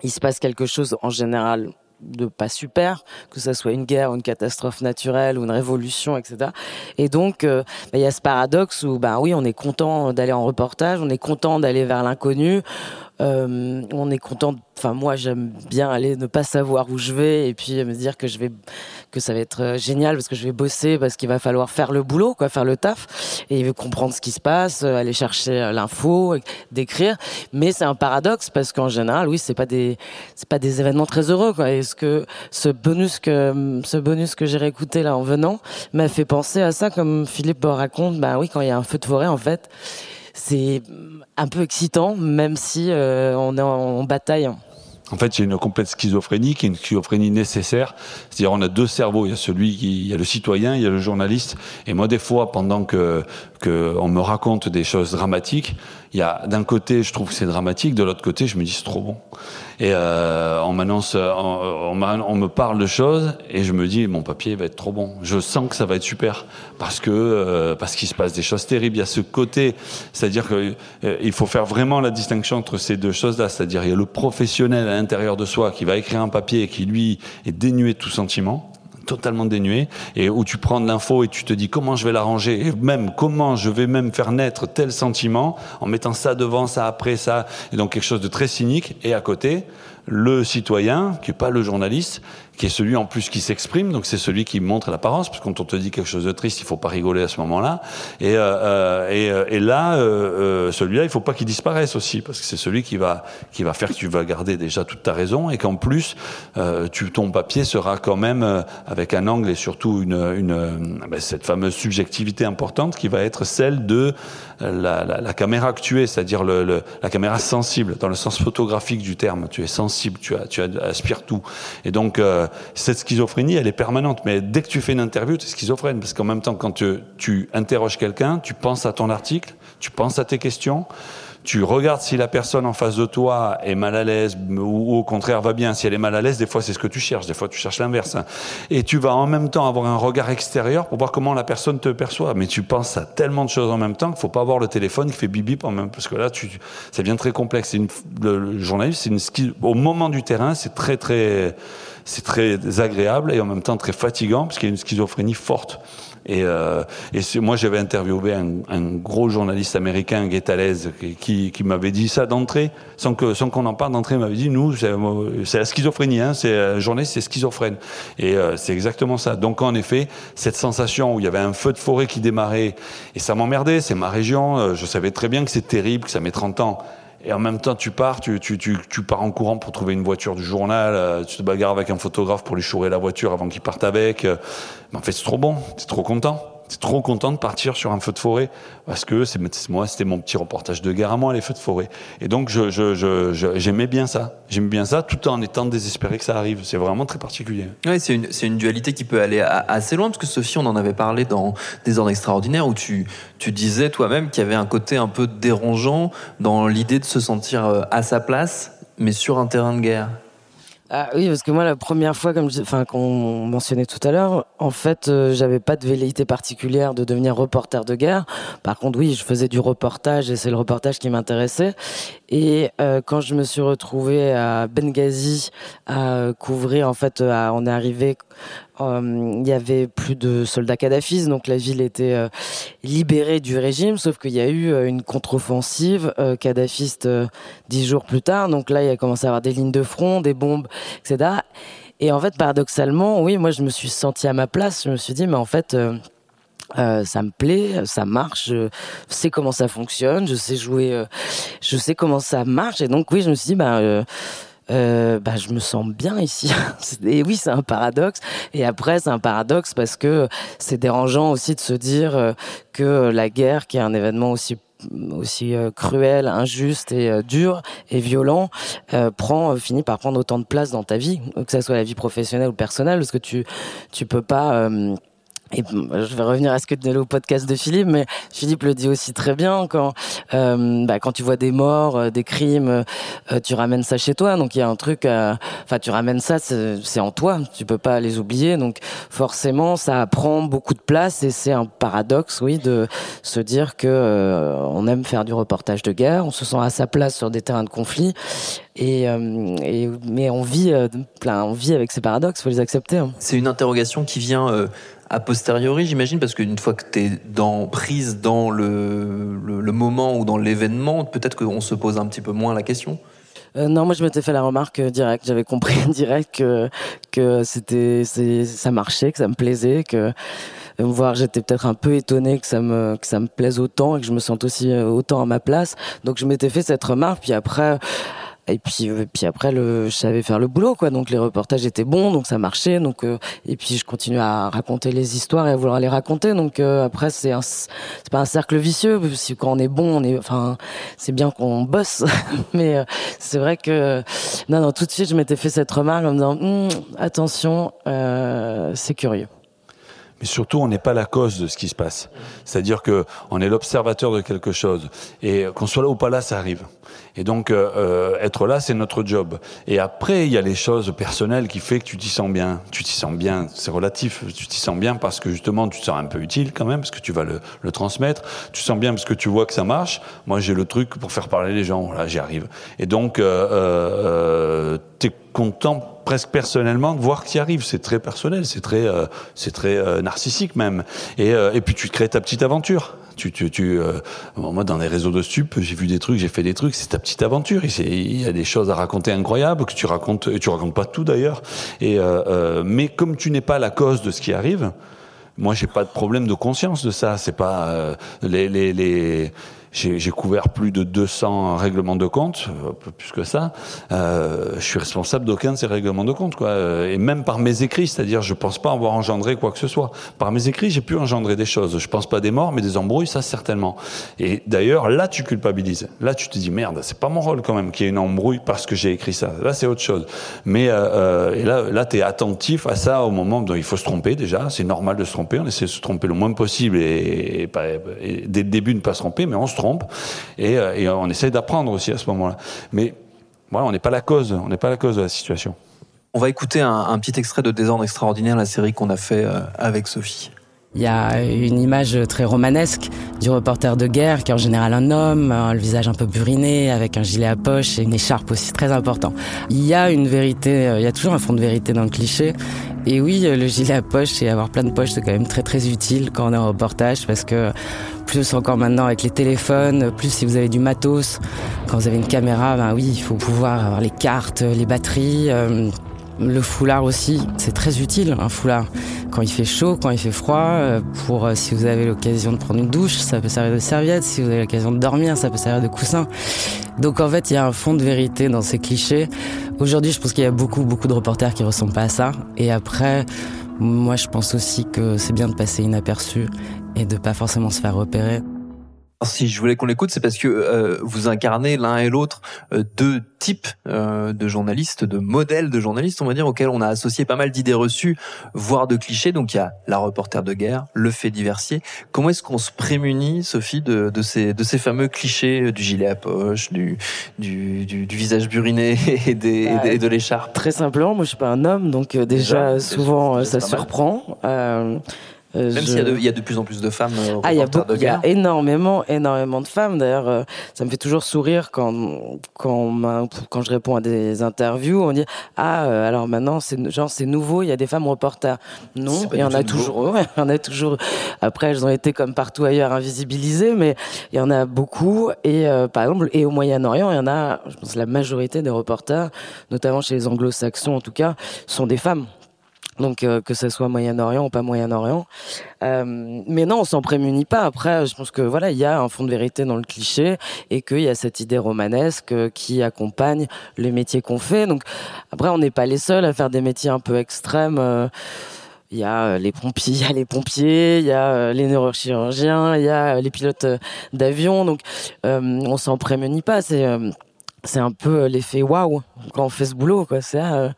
il se passe quelque chose en général de pas super, que ça soit une guerre, une catastrophe naturelle ou une révolution, etc. Et donc, euh, bah, il y a ce paradoxe où, ben oui, on est content d'aller en reportage, on est content d'aller vers l'inconnu, euh, on est content. Enfin, moi, j'aime bien aller ne pas savoir où je vais et puis me dire que je vais, que ça va être euh, génial parce que je vais bosser, parce qu'il va falloir faire le boulot, quoi, faire le taf et comprendre ce qui se passe, euh, aller chercher l'info, d'écrire. Mais c'est un paradoxe parce qu'en général, oui, c'est pas des, c'est pas des événements très heureux, quoi. Est-ce que ce bonus que, ce bonus que j'ai réécouté là en venant m'a fait penser à ça, comme Philippe raconte. Bah oui, quand il y a un feu de forêt, en fait c'est un peu excitant, même si euh, on est en, bataille. En fait, il y a une complète schizophrénie qui est une schizophrénie nécessaire. C'est-à-dire, on a deux cerveaux. Il y a celui qui, il y a le citoyen, il y a le journaliste. Et moi, des fois, pendant que, que me raconte des choses dramatiques, il y a d'un côté, je trouve que c'est dramatique, de l'autre côté, je me dis c'est trop bon. Et euh, on m'annonce, on, on, me parle de choses et je me dis mon papier va être trop bon. Je sens que ça va être super parce que euh, parce qu'il se passe des choses terribles. Il y a ce côté, c'est-à-dire que euh, il faut faire vraiment la distinction entre ces deux choses-là. C'est-à-dire il y a le professionnel à l'intérieur de soi qui va écrire un papier et qui lui est dénué de tout sentiment totalement dénué et où tu prends de l'info et tu te dis comment je vais l'arranger et même comment je vais même faire naître tel sentiment en mettant ça devant, ça après, ça et donc quelque chose de très cynique. Et à côté le citoyen qui est pas le journaliste qui est celui en plus qui s'exprime, donc c'est celui qui montre l'apparence, parce que quand on te dit quelque chose de triste, il faut pas rigoler à ce moment-là. Et, euh, euh et, euh, et, là, euh, euh, celui-là, il faut pas qu'il disparaisse aussi, parce que c'est celui qui va qui va faire que tu vas garder déjà toute ta raison, et qu'en plus, euh, tu, ton papier sera quand même avec un angle et surtout une, une ben, cette fameuse subjectivité importante qui va être celle de la, la, la caméra que tu es, c'est-à-dire le, le, la caméra sensible, dans le sens photographique du terme. Tu es sensible, tu, as, tu aspires tout, et donc cette schizophrénie, elle est permanente. Mais dès que tu fais une interview, tu es schizophrène. Parce qu'en même temps, quand tu, interroges quelqu'un, tu penses à ton article, tu penses à tes questions, tu regardes si la personne en face de toi est mal à l'aise ou, au contraire va bien. Si elle est mal à l'aise, des fois c'est ce que tu cherches, des fois tu cherches l'inverse. Et tu vas en même temps avoir un regard extérieur pour voir comment la personne te perçoit. Mais tu penses à tellement de choses en même temps qu'il faut pas avoir le téléphone qui fait bibi en même parce que là tu, ça devient très complexe. Une, le, le journaliste, au moment du terrain, c'est très très c'est très agréable et en même temps très fatigant parce qu'il y a une schizophrénie forte. Et, euh, et moi, j'avais interviewé un, un, gros journaliste américain, Guetalez, qui, qui m'avait dit ça d'entrée, sans sans qu'on en parle d'entrée, il m'avait dit nous, c'est la schizophrénie, hein, c'est un journaliste, c'est schizophrène. Et euh, c'est exactement ça. Donc en effet, cette sensation où il y avait un feu de forêt qui démarrait, et ça m'emmerdait, c'est ma région, euh, je savais très bien que c'est terrible, que ça met 30 ans et en même temps tu pars, tu, tu, tu, tu, pars en courant pour trouver une voiture du journal, euh, tu te bagarres avec un photographe pour lui chourer la voiture avant qu'il parte avec. Euh, mais en fait c'est trop bon, c'est trop content. C'est trop content de partir sur un feu de forêt parce que c'est moi c'était mon petit reportage de guerre à moi les feux de forêt. Et donc j'aimais bien ça. J'aimais bien ça tout en étant désespéré que ça arrive. C'est vraiment très particulier. Oui c'est une, une dualité qui peut aller assez loin parce que Sophie on en avait parlé dans des ordres extraordinaires où tu tu disais toi-même qu'il y avait un côté un peu dérangeant dans l'idée de se sentir euh, à sa place mais sur un terrain de guerre ah oui, parce que moi, la première fois, comme enfin, qu'on mentionnait tout à l'heure, en fait, euh, j'avais pas de velléité particulière de devenir reporter de guerre. Par contre, oui, je faisais du reportage et c'est le reportage qui m'intéressait. Et euh, quand je me suis retrouvée à Benghazi à couvrir, en fait, on est arrivé euh, il y avait plus de soldats kadhafis, donc la ville était euh, libérée du régime, sauf qu'il y a eu euh, une contre-offensive kadhafiste dix jours plus tard. Donc là, il a commencé à avoir des lignes de front, des bombes, etc. Et en fait, paradoxalement, oui, moi, je me suis senti à ma place. Je me suis dit, mais en fait, euh, ça me plaît, ça marche, je sais comment ça fonctionne, je sais jouer, je sais comment ça marche, et donc oui, je me suis dit, bah, euh, bah, je me sens bien ici. et oui, c'est un paradoxe. Et après, c'est un paradoxe parce que c'est dérangeant aussi de se dire euh, que la guerre, qui est un événement aussi aussi euh, cruel, injuste et dur et violent, prend finit par prendre autant de place dans ta vie, que ce soit la vie professionnelle ou personnelle, parce que tu tu peux pas et je vais revenir à ce que tu le podcast de Philippe, mais Philippe le dit aussi très bien quand euh, bah, quand tu vois des morts, euh, des crimes, euh, tu ramènes ça chez toi. Donc il y a un truc, enfin tu ramènes ça, c'est en toi. Tu peux pas les oublier. Donc forcément, ça prend beaucoup de place et c'est un paradoxe, oui, de se dire que on aime faire du reportage de guerre, on se sent à sa place sur des terrains de conflit. Et, et mais on vit, plein, on vit avec ces paradoxes, faut les accepter. Hein. C'est une interrogation qui vient a posteriori, j'imagine, parce qu'une fois que tu es dans, prise dans le, moment ou dans l'événement, peut-être qu'on se pose un petit peu moins la question. Euh, non, moi je m'étais fait la remarque euh, direct. J'avais compris direct que que c'était ça marchait, que ça me plaisait, que voir j'étais peut-être un peu étonné que ça me que ça me plaise autant et que je me sente aussi autant à ma place. Donc je m'étais fait cette remarque. Puis après et puis, euh, puis après, le, je savais faire le boulot, quoi. Donc les reportages étaient bons, donc ça marchait. Donc euh, et puis je continue à raconter les histoires et à vouloir les raconter. Donc euh, après, c'est c'est pas un cercle vicieux. Parce quand on est bon, on est, enfin, c'est bien qu'on bosse. Mais c'est vrai que non, non, tout de suite, je m'étais fait cette remarque en me disant hum, attention, c'est curieux mais surtout on n'est pas la cause de ce qui se passe. C'est-à-dire que on est l'observateur de quelque chose et qu'on soit là ou pas là, ça arrive. Et donc euh, euh être là, c'est notre job. Et après, il y a les choses personnelles qui fait que tu t'y sens bien. Tu t'y sens bien, c'est relatif. Tu t'y sens bien parce que justement, tu te sens un peu utile quand même parce que tu vas le, le transmettre. Tu sens bien parce que tu vois que ça marche. Moi, j'ai le truc pour faire parler les gens. Voilà, j'y arrive. Et donc, euh, euh, t'es content presque personnellement de voir que y arrive. C'est très personnel, c'est très, euh, c'est très euh, narcissique même. Et, euh, et puis tu crées ta petite aventure. Tu, tu, tu moi, dans les réseaux de stup, j'ai vu des trucs, j'ai fait des trucs. C'est ta petite aventure. Il y a des choses à raconter incroyables que tu racontes. Et tu racontes pas tout d'ailleurs. Et mais comme tu n'es pas la cause de ce qui arrive, moi, j'ai pas de problème de conscience de ça. C'est pas les, les, les j'ai couvert plus de 200 règlements de compte, peu plus que ça. Euh, je suis responsable d'aucun de ces règlements de compte, quoi. Euh, et même par mes écrits, c'est-à-dire, je pense pas avoir engendré quoi que ce soit. Par mes écrits, j'ai pu engendrer des choses. Je pense pas des morts, mais des embrouilles, ça certainement. Et d'ailleurs, là, tu culpabilises. Là, tu te dis merde, c'est pas mon rôle quand même qu'il y ait une embrouille parce que j'ai écrit ça. Là, c'est autre chose. Mais euh, euh là, là, t'es attentif à ça au moment où il faut se tromper déjà. C'est normal de se tromper. On essaie de se tromper le moins possible et dès le début ne pas se tromper, mais on se trompe et, euh, et on essaie d'apprendre aussi à ce moment-là. Mais voilà, on n'est pas la cause, on n'est pas la cause de la situation. On va écouter un, un, petit extrait de Désordre extraordinaire, la série qu'on a fait euh, avec Sophie. Il y a une image très romanesque du reporter de guerre qui est en général un homme, le visage un peu buriné, avec un gilet à poche et une écharpe aussi très important. Il y a une vérité, euh, il y a toujours un fond de vérité dans le cliché. Et oui, le gilet à poche et avoir plein de poches, c'est quand même très très utile quand on est en reportage parce que plus encore maintenant avec les téléphones, plus si vous avez du matos, quand vous avez une caméra, ben oui, il faut pouvoir avoir les cartes, les batteries. Euh, le foulard aussi, c'est très utile un foulard. Quand il fait chaud, quand il fait froid, euh, pour euh, si vous avez l'occasion de prendre une douche, ça peut servir de serviette. Si vous avez l'occasion de dormir, ça peut servir de coussin. Donc en fait, il y a un fond de vérité dans ces clichés. Aujourd'hui, je pense qu'il y a beaucoup, beaucoup de reporters qui ressemblent pas à ça. Et après, moi, je pense aussi que c'est bien de passer inaperçu et de pas forcément se faire repérer. Si je voulais qu'on l'écoute, c'est parce que euh, vous incarnez l'un et l'autre euh, deux types euh, de journalistes, de modèles de journalistes, on va dire, auxquels on a associé pas mal d'idées reçues, voire de clichés. Donc il y a la reporter de guerre, le fait diversier. Comment est-ce qu'on se prémunit, Sophie, de, de, ces, de ces fameux clichés du gilet à poche, du, du, du, du visage buriné et, des, et de l'écharpe? Très simplement, moi je suis pas un homme, donc déjà, déjà souvent ça surprend. Euh, Même s'il y, y, a de plus en plus de femmes euh, ah, il y, a il y a énormément, énormément de femmes. D'ailleurs, euh, ça me fait toujours sourire quand, quand, quand je réponds à des interviews. On dit Ah, alors maintenant, c'est genre c'est nouveau, il y a des femmes reporters. Non, il y en a toujours. Il y en a toujours. Après, elles ont été comme partout ailleurs invisibilisées, mais il y en a beaucoup. Et par exemple, et au Moyen-Orient, il y en a, je pense, la majorité des reporters, notamment chez les Anglo-Saxons en tout cas, sont des femmes donc euh, que ce soit Moyen-Orient ou pas Moyen-Orient. Euh, mais non, on s'en prémunit pas. Après, je pense que voilà, il y a un fond de vérité dans le cliché et qu'il y a cette idée romanesque euh, qui accompagne le métier qu'on fait. Donc après, on n'est pas les seuls à faire des métiers un peu extrêmes. Il y a les pompiers, il y a les pompiers, il y a les neurochirurgiens, il y a les pilotes d'avion. Donc, on s'en prémunit pas. C'est c'est un peu euh, l'effet waouh quand on fait ce boulot quoi c'est euh,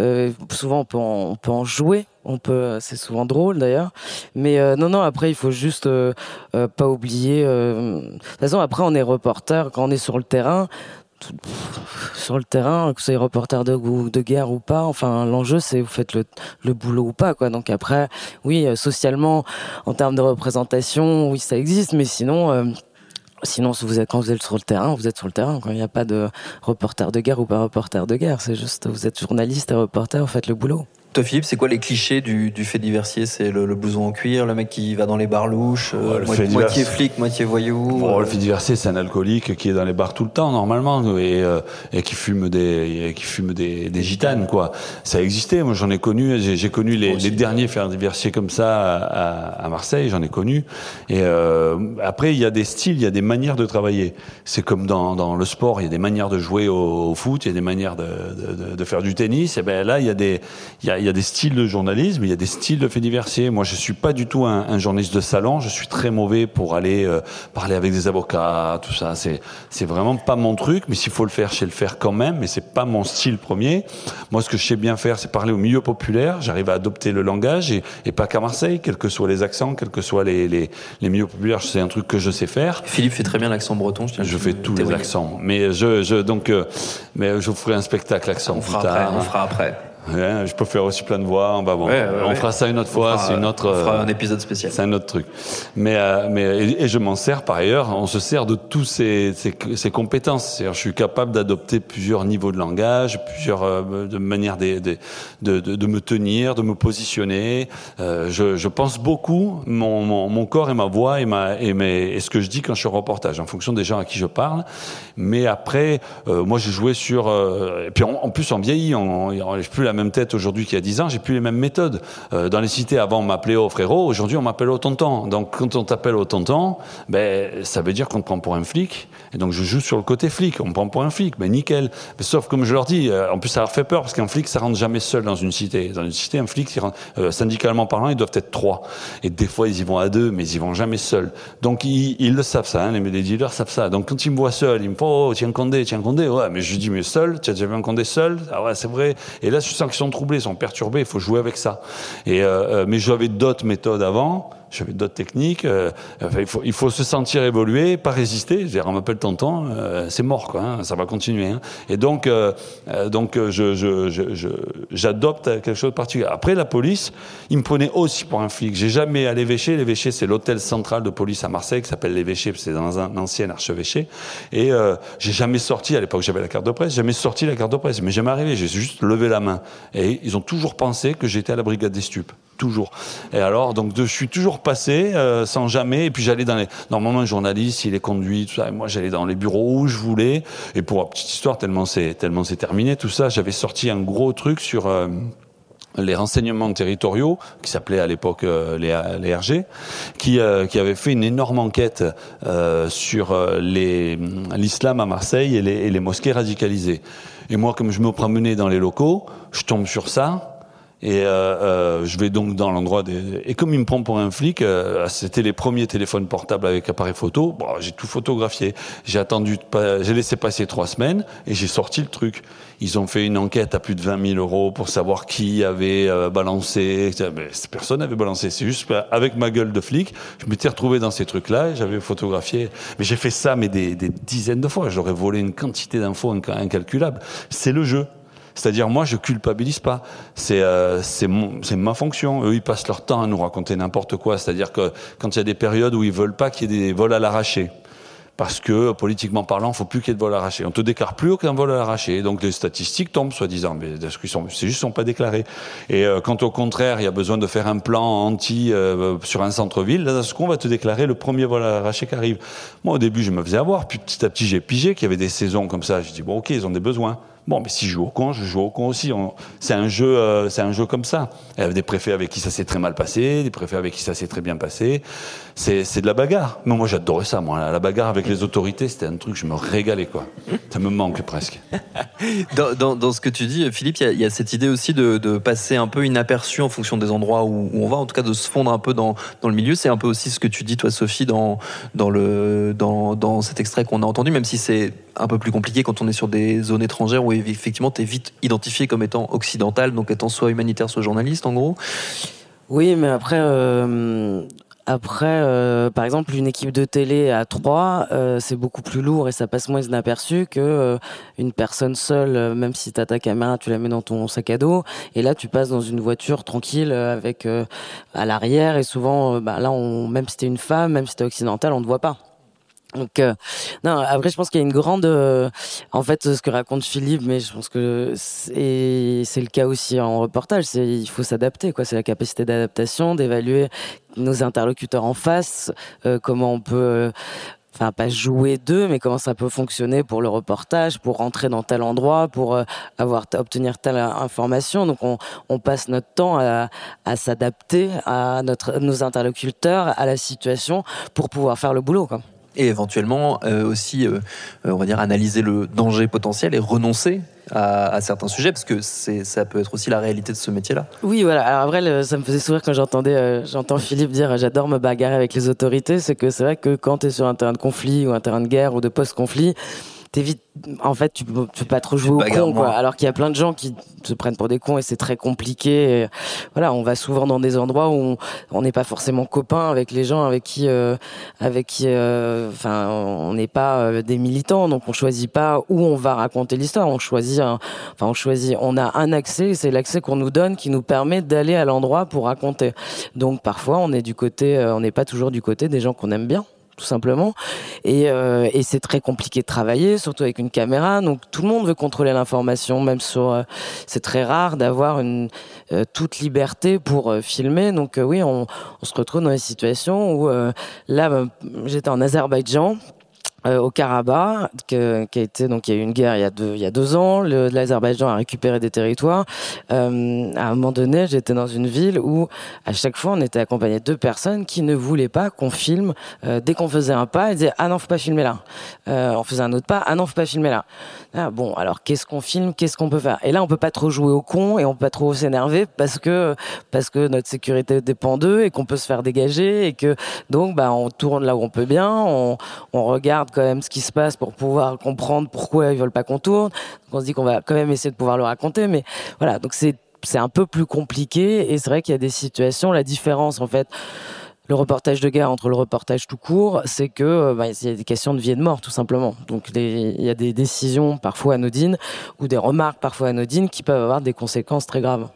euh, souvent on peut en, jouer peut c'est souvent drôle d'ailleurs mais euh, non non après il faut juste euh, pas oublier de toute façon après on est reporter quand on est sur le terrain sur le terrain que c'est reporter de, de guerre ou pas enfin l'enjeu c'est vous faites le, le boulot ou pas quoi donc après oui socialement en termes de représentation oui ça existe mais sinon Sinon, si vous êtes, quand vous êtes sur le terrain, vous êtes sur le terrain. Quand il n'y a pas de reporter de guerre ou pas reporter de guerre, c'est juste vous êtes journaliste et reporter, vous faites le boulot. Toi, Philippe, c'est quoi les clichés du, du fait diversier? C'est le, le, blouson en cuir, le mec qui va dans les bars louches, euh, moitié, flic, moitié voyou. Bon, le fait diversier, c'est un alcoolique qui est dans les bars tout le temps normalement et, euh, et qui fume des et qui fume des, des gitanes quoi. Ça a existé. Moi, j'en ai connu. J'ai connu les, les, derniers faire diversier comme ça à, à Marseille. J'en ai connu. Et euh, après, il y a des styles, il y a des manières de travailler. C'est comme dans, dans le sport, il y a des manières de jouer au, au foot, il y a des manières de, de, de, faire du tennis. Et ben là, il y a des il y a, il y a des styles de journalisme, il y a des styles de faits diversiers. Moi, je suis pas du tout un, un journaliste de salon. Je suis très mauvais pour aller euh, parler avec des avocats, tout ça. C'est, c'est vraiment pas mon truc. Mais s'il faut le faire, je sais le faire quand même. Mais c'est pas mon style premier. Moi, ce que je sais bien faire, c'est parler au milieu populaire. J'arrive à adopter le langage et, et pas qu'à Marseille, quels que soient les accents, quels que soient les, les, les milieux populaires. C'est un truc que je sais faire. Philippe fait très bien l'accent breton. Je, je fais tous les accents. Mais je, je donc, euh, mais je ferai un spectacle accent on plus tard. Après, on fera après. Ouais, je peux faire aussi plein de voix. Bah bon, ouais, on fera ça une autre fois. C'est une autre. On fera un épisode spécial. C'est un autre truc. Mais euh, mais et, et je m'en sers par ailleurs. On se sert de tous ces ces, ces compétences. Je suis capable d'adopter plusieurs niveaux de langage, plusieurs euh, de manières de, de, de, de, me tenir, de me positionner. Euh, je, je pense beaucoup mon, mon, mon corps et ma voix et ma et, mes, et ce que je dis quand je suis en reportage, en fonction des gens à qui je parle. Mais après, euh, moi, j'ai joué sur. et puis en, en plus, on vieillit. On, on, on plus la même tête aujourd'hui qu'il y a 10 ans, j'ai plus les mêmes méthodes. Euh, dans les cités, avant, on m'appelait au frérot, aujourd'hui, on m'appelle au tonton. Donc, quand on t'appelle au tonton, ben, ça veut dire qu'on te prend pour un flic. Et donc, je joue sur le côté flic. On me prend pour un flic. Ben, nickel. Mais sauf, comme je leur dis, euh, en plus, ça leur fait peur parce qu'un flic, ça rentre jamais seul dans une cité. Dans une cité, un flic, euh, syndicalement parlant, ils doivent être trois. Et des fois, ils y vont à deux, mais ils y vont jamais seuls. Donc, ils, le savent ça, hein, les, dealers savent ça. Donc, quand ils me voient seul, ils me font, oh, tiens, Condé, tiens, Condé. Ouais, mais je dis, mais seul, tu as déjà vu un Condé seul? Ah ouais, c'est vrai. Et là, je sens qu'ils sont troublés, sont perturbés, il faut jouer avec ça. Et euh, mais j'avais d'autres méthodes avant, j'avais d'autres techniques. Euh, enfin, il, faut, il faut se sentir évoluer, pas résister. Je veux dire, on m'appelle tonton, euh, c'est mort, quoi. Hein, ça va continuer. Hein. Et donc, euh, donc, je, je, je, j'adopte quelque chose de particulier. Après, la police, il me prenait aussi pour un flic. J'ai jamais à l'évêché. L'évêché, c'est l'hôtel central de police à Marseille qui s'appelle l'évêché, c'est dans un ancien archevêché. Et j'ai jamais sorti. À l'époque, j'avais la carte de presse. Jamais sorti la carte de presse. Mais jamais arrivé. J'ai juste levé la main. Et ils ont toujours pensé que j'étais à la brigade des stupes. Et alors, donc, je suis toujours passé euh, sans jamais. Et puis j'allais dans les. Normalement, un journaliste, il est conduit, tout ça. Et moi, j'allais dans les bureaux où je voulais. Et pour la petite histoire, tellement c'est tellement c'est terminé tout ça, j'avais sorti un gros truc sur. Euh, les renseignements territoriaux, qui s'appelaient à l'époque euh, les, RG, qui, euh, qui avait fait une énorme enquête sur l'islam à Marseille et les mosquées radicalisées. Et moi, comme je me promenais dans les locaux, je tombe sur ça, et euh, euh, je vais donc dans l'endroit des... Et comme il me prend pour un flic, euh, c'était les premiers téléphones portables avec appareil photo. Bon, j'ai tout photographié. J'ai attendu, j'ai laissé passer trois semaines et j'ai sorti le truc. Ils ont fait une enquête à plus de 20 000 euros pour savoir qui avait euh, balancé. Mais personne n'avait balancé. C'est juste avec ma gueule de flic, je m'étais retrouvé dans ces trucs-là et j'avais photographié. Mais j'ai fait ça, mais des, des dizaines de fois. J'aurais volé une quantité d'infos incalculable. C'est le jeu. C'est-à-dire, moi, je culpabilise pas. C'est euh, ma fonction. Eux, ils passent leur temps à nous raconter n'importe quoi. C'est-à-dire que quand il y a des périodes où ils veulent pas qu'il y ait des vols à l'arraché, parce que politiquement parlant, il faut plus qu'il y ait de vol arraché. On te déclare plus aucun vol à l'arraché. Donc les statistiques tombent, soi-disant, mais c'est juste qu'ils sont pas déclarés. Et euh, quand au contraire, il y a besoin de faire un plan anti euh, sur un centre-ville, là, ce qu'on va te déclarer le premier vol à l'arraché qui arrive. Moi, au début, je me faisais avoir, puis petit à petit, j'ai pigé qu'il y avait des saisons comme ça. Je dis bon, ok, ils ont des besoins. Bon, mais si je joue au con, je joue au con aussi. C'est un jeu, euh, c'est comme ça. Il y avait des préfets avec qui ça s'est très mal passé, des préfets avec qui ça s'est très bien passé. C'est de la bagarre. Mais moi, j'adorais ça. Moi, la bagarre avec les autorités, c'était un truc, je me régalais quoi. Ça me manque presque. dans, dans, dans, ce que tu dis, Philippe, il y, y, a cette idée aussi de, de, passer un peu inaperçu en fonction des endroits où, où, on va, en tout cas de se fondre un peu dans, dans le milieu. C'est un peu aussi ce que tu dis, toi, Sophie, dans, dans, le, dans, dans cet extrait qu'on a entendu, même si c'est un peu plus compliqué quand on est sur des zones étrangères où effectivement tu es vite identifié comme étant occidental, donc étant soit humanitaire, soit journaliste en gros. Oui, mais après, euh, après, euh, par exemple, une équipe de télé à trois, euh, c'est beaucoup plus lourd et ça passe moins inaperçu que euh, une personne seule. Même si t'as ta caméra, tu la mets dans ton sac à dos et là tu passes dans une voiture tranquille avec à l'arrière et souvent, bah, là, on, même si t'es une femme, même si t'es occidental, on te voit pas. Donc, euh, non, après, je pense qu'il y a une grande, euh, en fait, ce que raconte Philippe, mais je pense que c'est, le cas aussi en reportage. C'est, il faut s'adapter, quoi. C'est la capacité d'adaptation, d'évaluer nos interlocuteurs en face, euh, comment on peut enfin pas jouer d'eux, mais comment ça peut fonctionner pour le reportage, pour rentrer dans tel endroit, pour avoir obtenir telle information. Donc on, on passe notre temps à, à s'adapter à notre nos interlocuteurs, à la situation, pour pouvoir faire le boulot. Quoi et éventuellement euh, aussi, euh, on va dire, analyser le danger potentiel et renoncer à, certains sujets, parce que ça peut être aussi la réalité de ce métier-là. Oui, voilà. Alors après, ça me faisait sourire quand j'entendais, euh, j'entends Philippe dire, j'adore me bagarrer avec les autorités. C'est que c'est vrai que quand tu es sur un terrain de conflit ou un terrain de guerre ou de post-conflit, t'évites en fait tu peux, peux pas trop jouer au con quoi. alors qu'il y a plein de gens qui se prennent pour des cons et c'est très compliqué. Voilà on va souvent dans des endroits où on n'est pas forcément copain avec les gens avec qui euh, avec qui euh, enfin on n'est pas euh, des militants. Donc on choisit pas où on va raconter l'histoire. On choisit enfin on choisit on a un accès c'est l'accès qu'on nous donne qui nous permet d'aller à l'endroit pour raconter. Donc parfois on est du côté on n'est pas toujours du côté des gens qu'on aime bien tout simplement. Et, euh, et c'est très compliqué de travailler, surtout avec une caméra. Donc tout le monde veut contrôler l'information, même sur. Euh, c'est très rare d'avoir une euh, toute liberté pour filmer. Donc oui, on, se retrouve dans des situations où là, bah, j'étais en Azerbaïdjan. Euh, au Karabakh, qui a été donc il y a eu une guerre il y a deux, il y a deux ans. L'Azerbaïdjan a récupéré des territoires. Euh, à un moment donné, j'étais dans une ville où à chaque fois on était accompagné de personnes qui ne voulaient pas qu'on filme. Euh, dès qu'on faisait un pas, ils disaient ah non faut pas filmer là. Euh, on faisait un autre pas ah non faut pas filmer là. Ah, bon alors qu'est-ce qu'on filme, qu'est-ce qu'on peut faire? Et là on peut pas trop jouer au con et on peut pas trop s'énerver parce que parce que notre sécurité dépend d'eux et qu'on peut se faire dégager et que donc bah on tourne là où on peut bien, on, on regarde quand même ce qui se passe pour pouvoir comprendre pourquoi ils veulent pas qu'on tourne. Donc on se dit qu'on va quand même essayer de pouvoir le raconter, mais voilà. Donc c'est c'est un peu plus compliqué et c'est vrai qu'il y a des situations. La différence en fait. Le reportage de guerre entre le reportage tout court, c'est que euh, bah, y a des questions de vie et de mort tout simplement. Donc il y a des décisions parfois anodines ou des remarques parfois anodines qui peuvent avoir des conséquences très graves.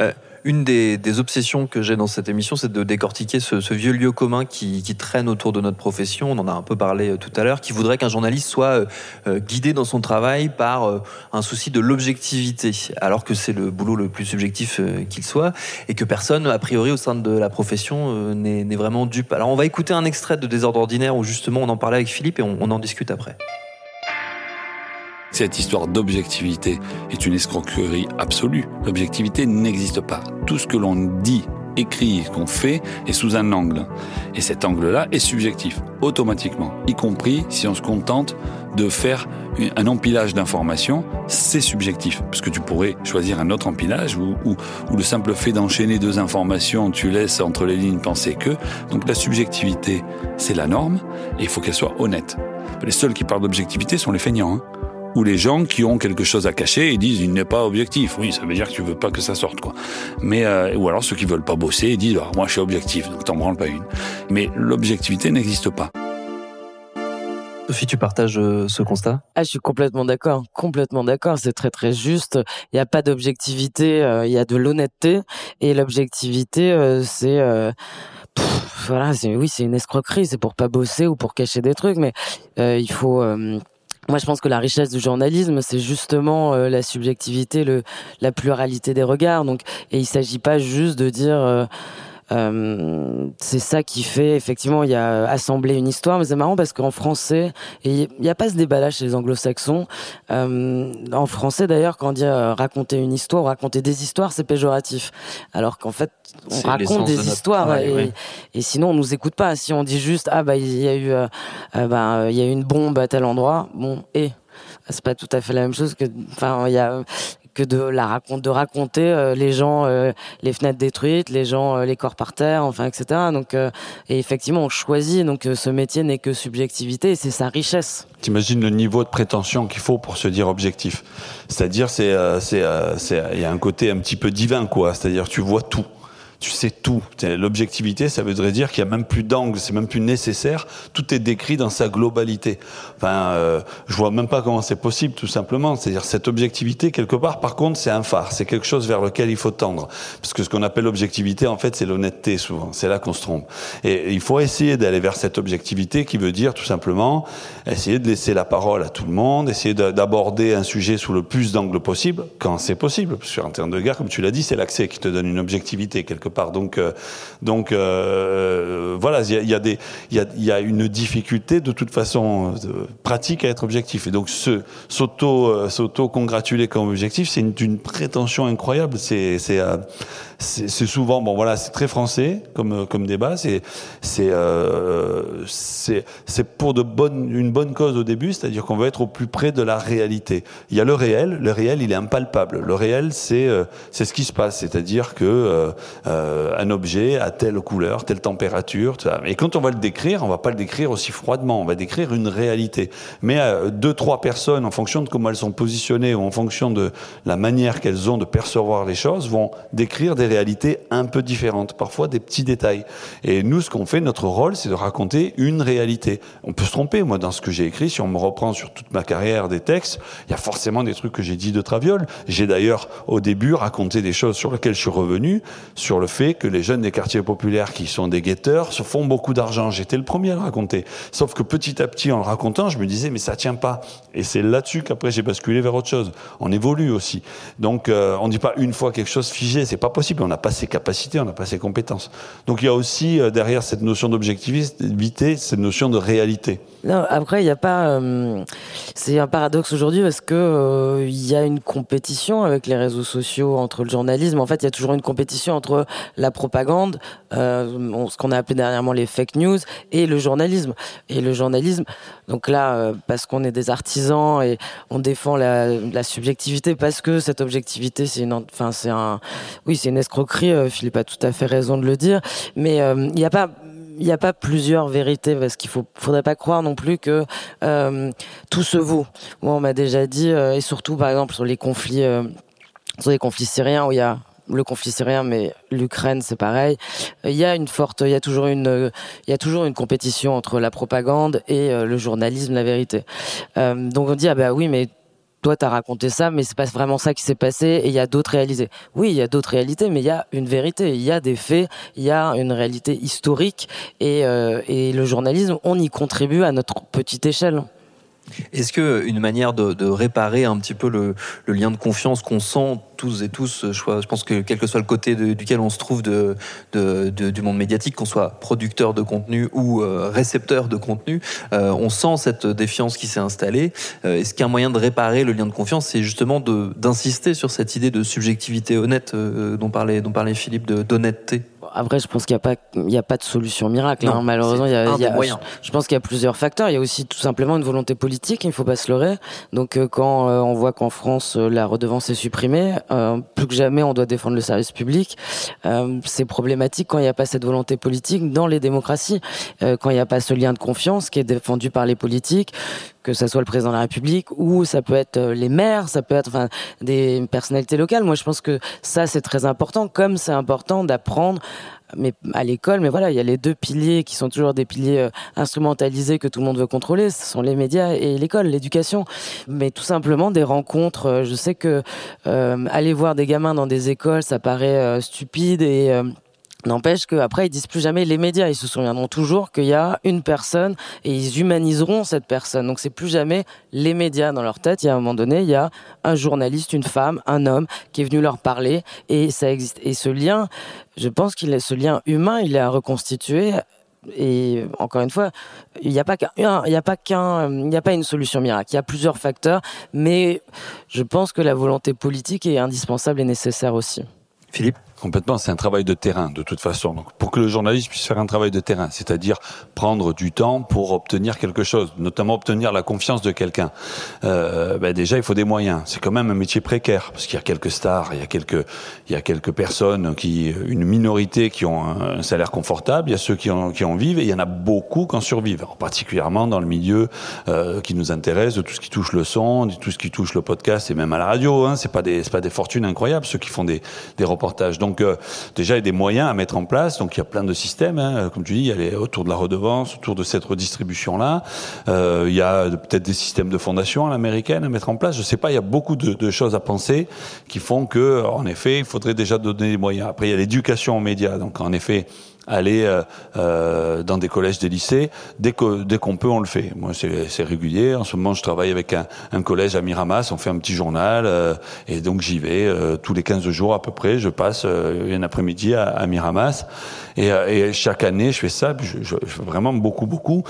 Euh, une des, obsessions que j'ai dans cette émission, c'est de décortiquer ce, vieux lieu commun qui, traîne autour de notre profession. On en a un peu parlé euh, tout à l'heure, qui voudrait qu'un journaliste soit euh, euh, guidé dans son travail par un souci de l'objectivité, alors que c'est le boulot le plus subjectif qu'il soit, et que personne, a priori, au sein de la profession, n'est vraiment dupe. Alors, on va écouter un extrait de Désordre ordinaire où justement on en parlait avec Philippe et on en discute après. Cette histoire d'objectivité est une escroquerie absolue. L'objectivité n'existe pas. Tout ce que l'on dit, écrit, qu'on fait est sous un angle. Et cet angle-là est subjectif, automatiquement. Y compris si on se contente de faire un empilage d'informations, c'est subjectif. Parce que tu pourrais choisir un autre empilage ou, le simple fait d'enchaîner deux informations, tu laisses entre les lignes penser que. Donc la subjectivité, c'est la norme et il faut qu'elle soit honnête. Les seuls qui parlent d'objectivité sont les feignants. Hein ou les gens qui ont quelque chose à cacher et disent il n'est pas objectif. Oui, ça veut dire que tu veux pas que ça sorte quoi. Mais euh, ou alors ceux qui veulent pas bosser et disent ah, moi je suis objectif, donc t'en branles pas une. Mais l'objectivité n'existe pas. Sophie, tu partages euh, ce constat? Ah, je suis complètement d'accord, complètement d'accord. C'est très très juste. Il n'y a pas d'objectivité, euh, il y a de l'honnêteté et l'objectivité, c'est voilà, c'est oui, c'est une escroquerie. C'est pour pas bosser ou pour cacher des trucs, mais il faut moi, je pense que la richesse du journalisme, c'est justement euh, la subjectivité, la pluralité des regards. Donc, et il s'agit pas juste de dire. Euh, euh, c'est ça qui fait effectivement il y a assembler une histoire. Mais c'est marrant parce qu'en français il n'y a pas ce débat là chez les anglo-saxons. Euh, en français d'ailleurs quand on dit euh, raconter une histoire raconter des histoires c'est péjoratif. Alors qu'en fait on raconte des histoires et, et, sinon on nous écoute pas. Si on dit juste ah bah il y a eu bah, il y a eu une bombe à tel endroit bon et c'est pas tout à fait la même chose que enfin il y a de la raconte, de raconter euh, les gens, euh, les fenêtres détruites, les gens, euh, les corps par terre, enfin, etc. Donc, et effectivement, on choisit. Donc, ce métier n'est que subjectivité, et c'est sa richesse. T'imagines le niveau de prétention qu'il faut pour se dire objectif. C'est-à-dire, c'est, c'est, c'est, il y a un côté un petit peu divin, quoi. C'est-à-dire, tu vois tout tu sais tout. L'objectivité, ça voudrait dire qu'il y a même plus d'angle, c'est même plus nécessaire. Tout est décrit dans sa globalité. Enfin, euh, je vois même pas comment c'est possible, tout simplement. C'est-à-dire cette objectivité, quelque part, par contre, c'est un phare. C'est quelque chose vers lequel il faut tendre. Parce que ce qu'on appelle l'objectivité, en fait, c'est l'honnêteté, souvent. C'est là qu'on se trompe. Et il faut essayer d'aller vers cette objectivité qui veut dire, tout simplement, essayer de laisser la parole à tout le monde, essayer d'aborder un sujet sous le plus d'angles possible, quand c'est possible. Parce qu'en termes de guerre, comme tu l'as dit, c'est l'accès qui te donne une objectivité, quelque part. Donc, euh, donc euh, voilà, il y a, une difficulté de toute façon euh, pratique à être objectif. Et donc, se s'auto s'auto congratuler comme objectif, c'est une, prétention incroyable. C'est c'est souvent bon voilà c'est très français comme débat c'est euh, pour une bonne cause au début c'est-à-dire qu'on veut être au plus près de la réalité il y a le réel le réel il est impalpable le réel c'est euh, ce qui se passe c'est-à-dire que euh, euh, un objet a telle couleur telle température et quand on va le décrire on va pas le décrire aussi froidement on va décrire une réalité mais deux trois personnes en fonction de comment elles sont positionnées ou en fonction de la manière qu'elles ont de percevoir les choses vont décrire des réalités un peu différentes, parfois des petits détails. Et nous, ce qu'on fait, notre rôle, c'est de raconter une réalité. On peut se tromper, moi, dans ce que j'ai écrit, si on me reprend sur toute ma carrière des textes, il y a forcément des trucs que j'ai dit de traviole. J'ai d'ailleurs, au début, raconté des choses sur lesquelles je suis revenu, sur le fait que les jeunes des quartiers populaires qui sont des guetteurs se font beaucoup d'argent. J'étais le premier à le raconter. Sauf que petit à petit, en le racontant, je me disais, mais ça tient pas. Et c'est là-dessus qu'après j'ai basculé vers autre chose. On évolue aussi. Donc, euh, on dit pas une fois quelque chose figé, c'est pas possible on n'a pas ses capacités, on n'a pas ses compétences. Donc il y a aussi euh, derrière cette notion d'objectivité, cette notion de réalité. Non, après, il n'y a pas. Euh, c'est un paradoxe aujourd'hui parce que il y a une compétition avec les réseaux sociaux entre le journalisme. En fait, il y a toujours une compétition entre la propagande, euh, ce qu'on a appelé dernièrement les fake news, et le journalisme. Et le journalisme, donc là, parce qu'on est des artisans et on défend la, subjectivité parce que cette objectivité, c'est une, enfin, c'est un, oui, c'est une escroquerie. Philippe a tout à fait raison de le dire, mais il n'y a pas il a pas plusieurs vérités parce qu'il faut faudrait pas croire non plus que euh, tout se vaut. Moi, on m'a déjà dit euh, et surtout par exemple sur les conflits euh, sur les conflits syriens où il y a le conflit syrien, mais l'Ukraine, c'est pareil. Il y a une forte, il y a toujours une, il y a toujours une compétition entre la propagande et le journalisme, la vérité. donc on dit ah bah oui, mais toi t'as raconté ça, mais c'est pas vraiment ça qui s'est passé et il y a d'autres réalités. Oui, il y a d'autres réalités, mais il y a une vérité, il y a des faits, il y a une réalité historique et, euh, et le journalisme, on y contribue à notre petite échelle. Est-ce que une manière de, réparer un petit peu le, lien de confiance qu'on sent tous et tous, je, pense que quel que soit le côté duquel on se trouve du monde médiatique, qu'on soit producteur de contenu ou euh, récepteur de contenu, euh, on sent cette défiance qui s'est installée. Euh, Est-ce qu'un moyen de réparer le lien de confiance, c'est justement d'insister sur cette idée de subjectivité honnête dont parlait Philippe, d'honnêteté? Après, je pense qu'il n'y a pas, il y a pas de solution miracle. Hein. Malheureusement, il y a, y a je, je, pense qu'il y a plusieurs facteurs. Il y a aussi tout simplement une volonté politique. Il ne faut pas se leurrer. Donc, euh, quand euh, on voit qu'en France euh, la redevance est supprimée, plus que jamais, on doit défendre le service public. c'est problématique quand il n'y a pas cette volonté politique dans les démocraties, quand il n'y a pas ce lien de confiance qui est défendu par les politiques que ça soit le président de la République ou ça peut être les maires, ça peut être enfin des personnalités locales. Moi, je pense que ça c'est très important, comme c'est important d'apprendre mais à l'école, mais voilà, il y a les deux piliers qui sont toujours des piliers euh, instrumentalisés que tout le monde veut contrôler, ce sont les médias et l'école, l'éducation. Mais tout simplement des rencontres. Euh, je sais que euh, aller voir des gamins dans des écoles, ça paraît stupide et N'empêche qu'après, ils disent plus jamais les médias. Ils se souviendront toujours qu'il y a une personne et ils humaniseront cette personne. Donc c'est plus jamais les médias dans leur tête. Il y a un moment donné, il y a un journaliste, une femme, un homme qui est venu leur parler et ça existe. Et ce lien, je pense qu'il est ce lien humain, il est à reconstituer. Et encore une fois, il n'y a pas n'y a pas il n'y a pas une solution miracle. Il y a plusieurs facteurs, mais je pense que la volonté politique est indispensable et nécessaire aussi. Philippe? Complètement, c'est un travail de terrain de toute façon. Pour que le journaliste puisse faire un travail de terrain, c'est-à-dire prendre du temps pour obtenir quelque chose, notamment obtenir la confiance de quelqu'un. Euh, ben déjà, il faut des moyens. C'est quand même un métier précaire parce qu'il y a quelques stars, il y a quelques, il y a quelques personnes qui, une minorité qui ont un, salaire confortable. Il y a ceux qui en, qui en vivent et il y en a beaucoup qui en survivent, particulièrement dans le milieu euh, qui nous intéresse, de tout ce qui touche le son, de tout ce qui touche le podcast et même à la radio. Hein. C'est pas des, c'est pas des fortunes incroyables ceux qui font des, des reportages. Donc Donc déjà, il y a des moyens à mettre en place. Donc il y a plein de systèmes, hein. comme tu dis, il y a les, autour de la redevance, autour de cette redistribution-là. il y a peut-être des systèmes de fondation à l'américaine à mettre en place. Je sais pas, il y a beaucoup de, de choses à penser qui font que, en effet, il faudrait déjà donner des moyens. Après, il y a l'éducation aux médias. Donc en effet, aller euh, euh, dans des collèges, des lycées. Dès que dès qu'on peut, on le fait. Moi, c'est régulier. En ce moment, je travaille avec un, un, collège à Miramas. On fait un petit journal euh, et donc j'y vais euh, tous les 15 jours à peu près. Je passe euh, un après-midi à, à, Miramas et, et, chaque année, je fais ça. Je, je, je fais vraiment beaucoup, beaucoup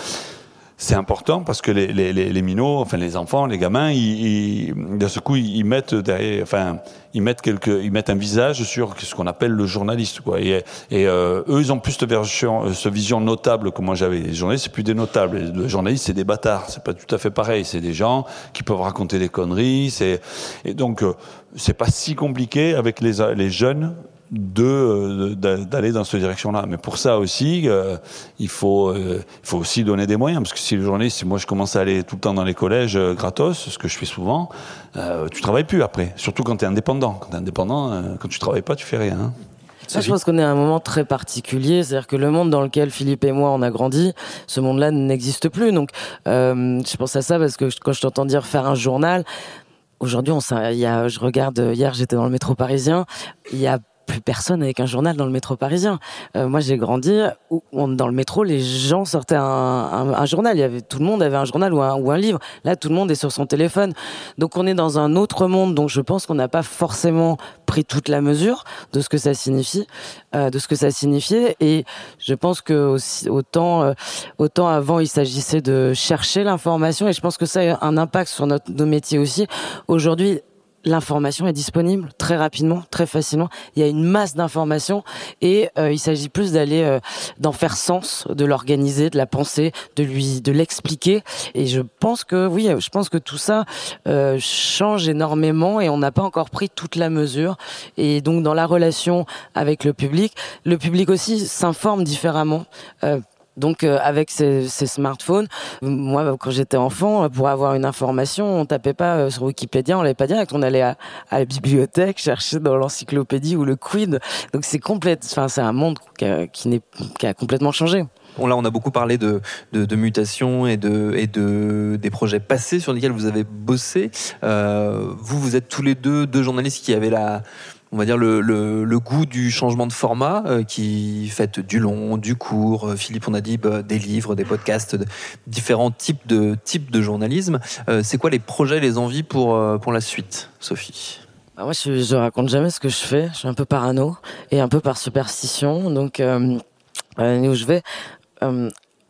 c'est important parce que les, les, les, minots, enfin les enfants, les gamins, ils, ils de ce coup, ils, mettent derrière, enfin, ils mettent quelque, ils mettent un visage sur ce qu'on appelle le journaliste, quoi. Et, euh, eux, ils ont plus de version, ce vision notable que moi j'avais. Les journalistes, c'est plus des notables. Les journalistes, c'est des bâtards. C'est pas tout à fait pareil. C'est des gens qui peuvent raconter des conneries. C'est et donc euh, c'est pas si compliqué avec les, les jeunes de d'aller dans cette direction-là. Mais pour ça aussi, euh, il faut euh, il faut aussi donner des moyens parce que si le journaliste, moi je commence à aller tout le temps dans les collèges euh, gratos, ce que je fais souvent, euh, tu travailles plus après. Surtout quand tu es indépendant. Quand tu es indépendant, euh, quand tu travailles pas, tu fais rien. Hein. Je pense qu'on est à un moment très particulier, c'est-à-dire que le monde dans lequel Philippe et moi on a grandi, ce monde-là n'existe plus. Donc, euh, je pense à ça parce que quand je t'entends dire faire un journal, aujourd'hui, on, y a, je regarde, hier j'étais dans le métro parisien, il y a plus personne avec un journal dans le métro parisien. Euh, moi, j'ai grandi où, dans le métro, les gens sortaient un, journal. Il y avait tout le monde avait un journal ou un, livre. Là, tout le monde est sur son téléphone. Donc, on est dans un autre monde. Donc, je pense qu'on n'a pas forcément pris toute la mesure de ce que ça signifie, euh, de ce que ça signifiait. Et je pense que aussi, autant, euh, autant avant, il s'agissait de chercher l'information. Et je pense que ça a un impact sur nos métiers aussi. Aujourd'hui, l'information est disponible très rapidement, très facilement. Il y a une masse d'informations et euh, il s'agit plus d'aller euh, d'en faire sens, de l'organiser, de la penser, de lui, de l'expliquer. Et je pense que oui, je pense que tout ça euh, change énormément et on n'a pas encore pris toute la mesure. Et donc dans la relation avec le public, le public aussi s'informe différemment. Euh, donc euh, avec ces, smartphones, moi quand j'étais enfant, pour avoir une information, on tapait pas euh, sur Wikipédia, on l'avait pas direct, on allait à, la bibliothèque chercher dans l'encyclopédie ou le quid. Donc c'est complète, enfin c'est un monde qui a, complètement changé. Là, on a beaucoup parlé de, de, mutations et de, des projets passés sur lesquels vous avez bossé. Euh, vous, vous êtes tous les deux deux journalistes qui avaient la on va dire le, goût du changement de format euh, qui fait du long, du court. Euh, Philippe, on a dit bah, des livres, des podcasts, différents types de types de journalisme. Euh, c'est quoi les projets, les envies pour pour la suite, Sophie? Bah moi, je, je raconte jamais ce que je fais. Je suis un peu parano et un peu par superstition. Donc, euh, où je vais,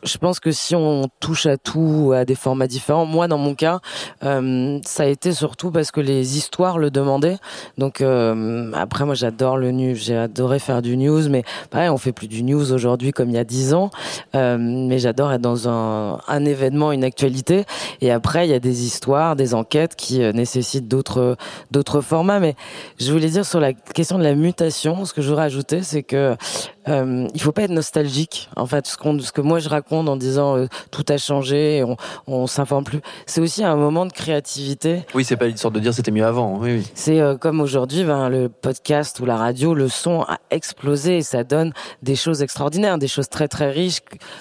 je pense que si on touche à tout, à des formats différents, moi dans mon cas, euh, ça a été surtout parce que les histoires le demandaient. Donc euh, après, moi j'adore le news, j'ai adoré faire du news, mais pareil, on fait plus du news aujourd'hui comme il y a dix ans. Euh, mais j'adore être dans un, un, événement, une actualité. Et après, il y a des histoires, des enquêtes qui euh, nécessitent d'autres d'autres formats. Mais je voulais dire sur la question de la mutation, ce que je voudrais ajouter, c'est que euh, il faut pas être nostalgique. En fait, ce, qu'on, ce que moi je raconte en disant euh, tout a changé, on, on s'informe plus, c'est aussi un moment de créativité. Oui, c'est pas une sorte de dire c'était mieux avant. Oui, oui. C'est euh, comme aujourd'hui, ben, le podcast ou la radio, le son a explosé et ça donne des choses extraordinaires, des choses très très riches.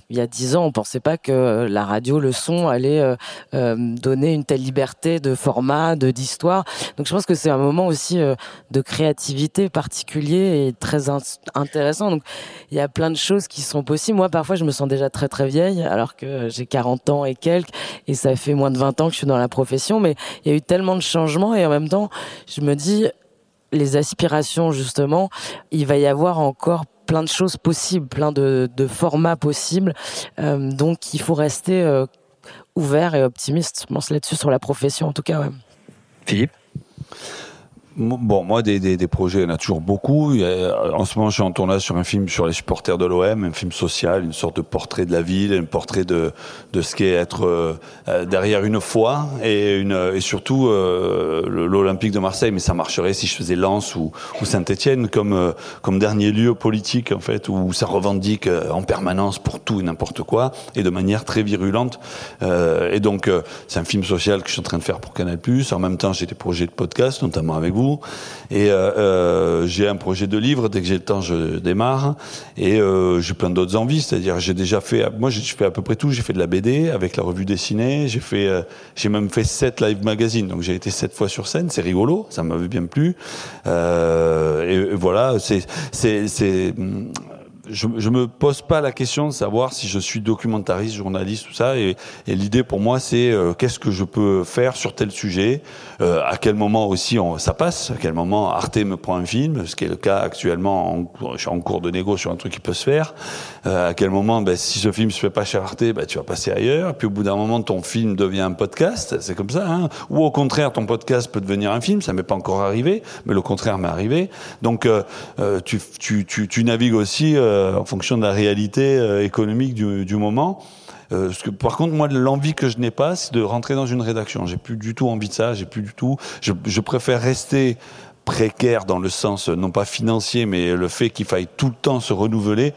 Il y a dix ans, on pensait pas que la radio, le son allait euh, euh, donner une telle liberté de format, de d'histoire. Donc je pense que c'est un moment aussi euh, de créativité particulier et très in- intéressant. Donc il y a plein de choses qui sont possibles. Moi, parfois, je me sens déjà très très vieille, alors que j'ai 40 ans et quelques, et ça fait moins de 20 ans que je suis dans la profession. Mais il y a eu tellement de changements, et en même temps, je me dis, les aspirations, justement, il va y avoir encore plein de choses possibles, plein de, formats possibles. Euh, donc, il faut rester euh, ouvert et optimiste, je pense là-dessus, sur la profession, en tout cas. Philippe? Bon, moi, des, des, des, projets, il y en a toujours beaucoup. En ce moment, je suis en tournage sur un film sur les supporters de l'OM, un film social, une sorte de portrait de la ville, un portrait de, de ce qu'est être euh, derrière une foi et, une, et surtout euh, l'Olympique de Marseille. Mais ça marcherait si je faisais Lens ou, ou Saint-Etienne comme, euh, comme dernier lieu politique, en fait, où ça revendique euh, en permanence pour tout et n'importe quoi et de manière très virulente. Euh, et donc, c'est un film social que je suis en train de faire pour Canal+. En même temps, j'ai des projets de podcast, notamment avec vous Et euh, euh, j'ai un projet de livre. Dès que j'ai le temps, je démarre. Et euh, j'ai plein d'autres envies. C'est-à-dire, j'ai déjà fait. Moi, j'ai fait à peu près tout. J'ai fait de la BD avec la revue dessinée. J'ai fait. J'ai même fait sept live magazines. Donc, j'ai été sept fois sur scène. C'est rigolo. Ça m'avait bien plu. Et, voilà. C'est je, je me pose pas la question de savoir si je suis documentariste, journaliste, tout ça. Et, l'idée pour moi, c'est euh, qu'est-ce que je peux faire sur tel sujet, euh, à quel moment aussi ça passe, à quel moment Arte me prend un film, ce qui est le cas actuellement. En, je suis en cours de négo sur un truc qui peut se faire. Euh, à quel moment, ben, si ce film se fait pas chez Arte, ben, tu vas passer ailleurs. Puis au bout d'un moment, ton film devient un podcast. C'est comme ça. Hein. Ou au contraire, ton podcast peut devenir un film. Ça m'est pas encore arrivé, mais le contraire m'est arrivé. Donc tu, navigues aussi en fonction de la réalité euh, économique du, moment. Euh, par contre, moi, l'envie que je n'ai pas, c'est de rentrer dans une rédaction. J'ai plus du tout envie de ça. J'ai plus du tout. Je préfère rester précaire dans le sens non pas financier, mais le fait qu'il faille tout le temps se renouveler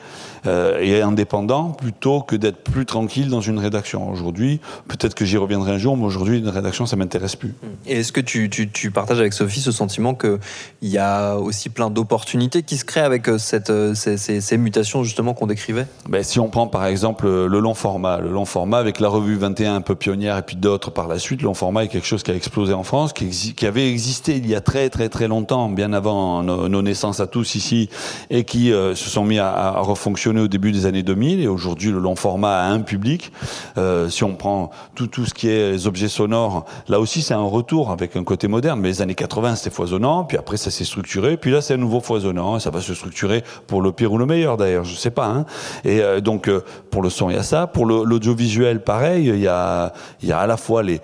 euh, et indépendant plutôt que d'être plus tranquille dans une rédaction. Aujourd'hui, peut-être que j'y reviendrai un jour, mais aujourd'hui, une rédaction, ça m'intéresse plus. Et est-ce que tu, tu, tu, partages avec Sophie ce sentiment qu'il y a aussi plein d'opportunités qui se créent avec euh, cette, euh, ces, ces, ces mutations justement qu'on décrivait? Ben, Si on prend par exemple le long format, le long format avec la revue 21 un peu pionnière et puis d'autres par la suite, le long format est quelque chose qui a explosé en France, qui, qui avait existé il y a très très très longtemps, bien avant nos, nos naissances à tous ici, et qui euh, se sont mis à, à refonctionner au début des années 2000 et aujourd'hui le long format a un public. Euh, si on prend tout, tout ce qui est les objets sonores, là aussi c'est un retour avec un côté moderne. Mais les années 80 c'était foisonnant, puis après ça s'est structuré, puis là c'est un nouveau foisonnant. Ça va se structurer pour le pire ou le meilleur d'ailleurs, je sais pas. Hein. Et euh, donc euh, pour le son il y a ça, pour l'audiovisuel pareil, il y a y a à la fois les,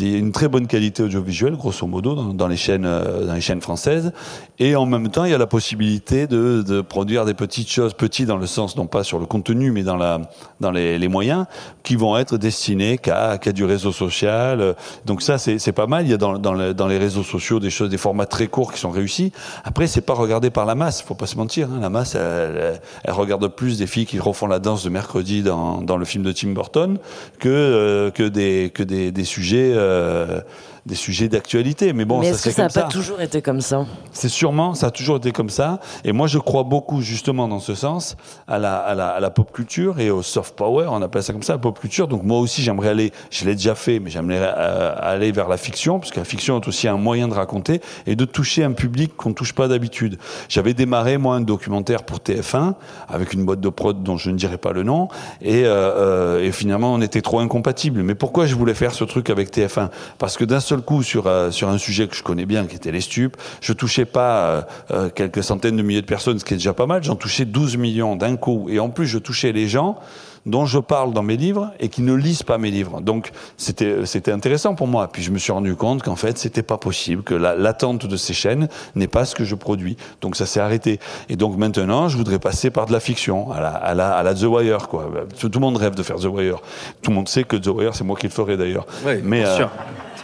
une très bonne qualité audiovisuelle grosso modo dans, les chaînes dans les chaînes françaises, et en même temps il y a la possibilité de, de produire des petites choses, petits dans le sens non pas sur le contenu, mais dans, la, dans les, moyens, qui vont être destinés qu'à qu du réseau social. Donc ça, c'est pas mal. Il y a dans, dans, le, dans, les réseaux sociaux des choses, des formats très courts qui sont réussis. Après, c'est pas regardé par la masse, faut pas se mentir. Hein. La masse, elle, elle, regarde plus des filles qui refont la danse de mercredi dans, dans le film de Tim Burton que, euh, que, des, que des, des sujets... Euh, des sujets d'actualité. Mais bon, mais ça c'est ça n'a pas toujours été comme ça. C'est sûrement, ça a toujours été comme ça. Et moi, je crois beaucoup justement dans ce sens à la, à la, à la pop culture et au soft power. On appelle ça comme ça, la pop culture. Donc moi aussi, j'aimerais aller. Je l'ai déjà fait, mais j'aimerais euh, aller vers la fiction, parce que la fiction est aussi un moyen de raconter et de toucher un public qu'on ne touche pas d'habitude. J'avais démarré moi un documentaire pour TF1 avec une boîte de prod dont je ne dirai pas le nom, et, euh, euh, et finalement on était trop incompatibles. Mais pourquoi je voulais faire ce truc avec TF1 Parce que d'un seul coup sur euh, sur un sujet que je connais bien, qui était les stupes. Je touchais pas euh, euh, quelques centaines de milliers de personnes, ce qui est déjà pas mal. J'en touchais 12 millions d'un coup, et en plus je touchais les gens dont je parle dans mes livres et qui ne lisent pas mes livres. Donc c'était c'était intéressant pour moi. Puis je me suis rendu compte qu'en fait c'était pas possible, que l'attente de ces chaînes n'est pas ce que je produis. Donc ça s'est arrêté. Et donc maintenant je voudrais passer par de la fiction, à la à la, à la The Wire quoi. Tout, tout, le monde rêve de faire The Wire. Tout le monde sait que The Wire c'est moi qui le ferai d'ailleurs. Oui, Mais bien sûr.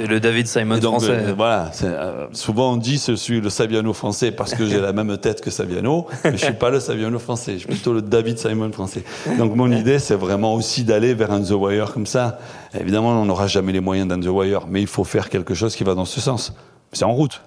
C'est le David Simon donc, français. Euh, voilà. Euh, souvent on dit je suis le Saviano français parce que j'ai la même tête que Saviano, mais je suis pas le Saviano français. Je suis plutôt le David Simon français. Donc mon idée c'est vraiment aussi d'aller vers un The Wire comme ça. Évidemment on n'aura jamais les moyens d'un The Wire, mais il faut faire quelque chose qui va dans ce sens. C'est en route.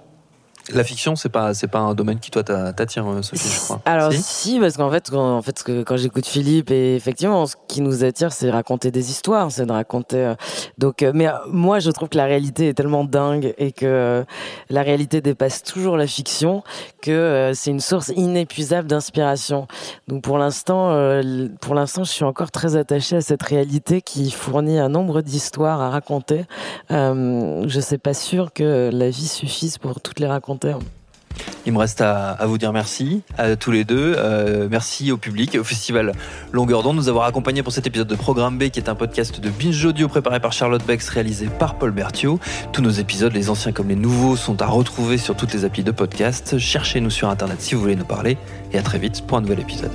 La fiction, c'est pas c'est pas un domaine qui toi t'attire, Sophie, je crois. Alors si, si parce qu'en fait, quand, en fait, que, quand j'écoute Philippe et effectivement, ce qui nous attire, c'est raconter des histoires, c'est de raconter. Euh, donc, euh, mais euh, moi, je trouve que la réalité est tellement dingue et que euh, la réalité dépasse toujours la fiction que euh, c'est une source inépuisable d'inspiration. Donc pour l'instant, euh, pour l'instant, je suis encore très attachée à cette réalité qui fournit un nombre d'histoires à raconter. je sais pas sûr que la vie suffise pour toutes les raconter. Il me reste à, vous dire merci à tous les deux. Euh, merci au public et au festival Longueur d'onde de nous avoir accompagnés pour cet épisode de Programme B qui est un podcast de Binge Audio préparé par Charlotte Bex, réalisé par Paul Berthiaud. Tous nos épisodes, les anciens comme les nouveaux, sont à retrouver sur toutes les applis de podcast. Cherchez-nous sur Internet si vous voulez nous parler et à très vite pour un nouvel épisode.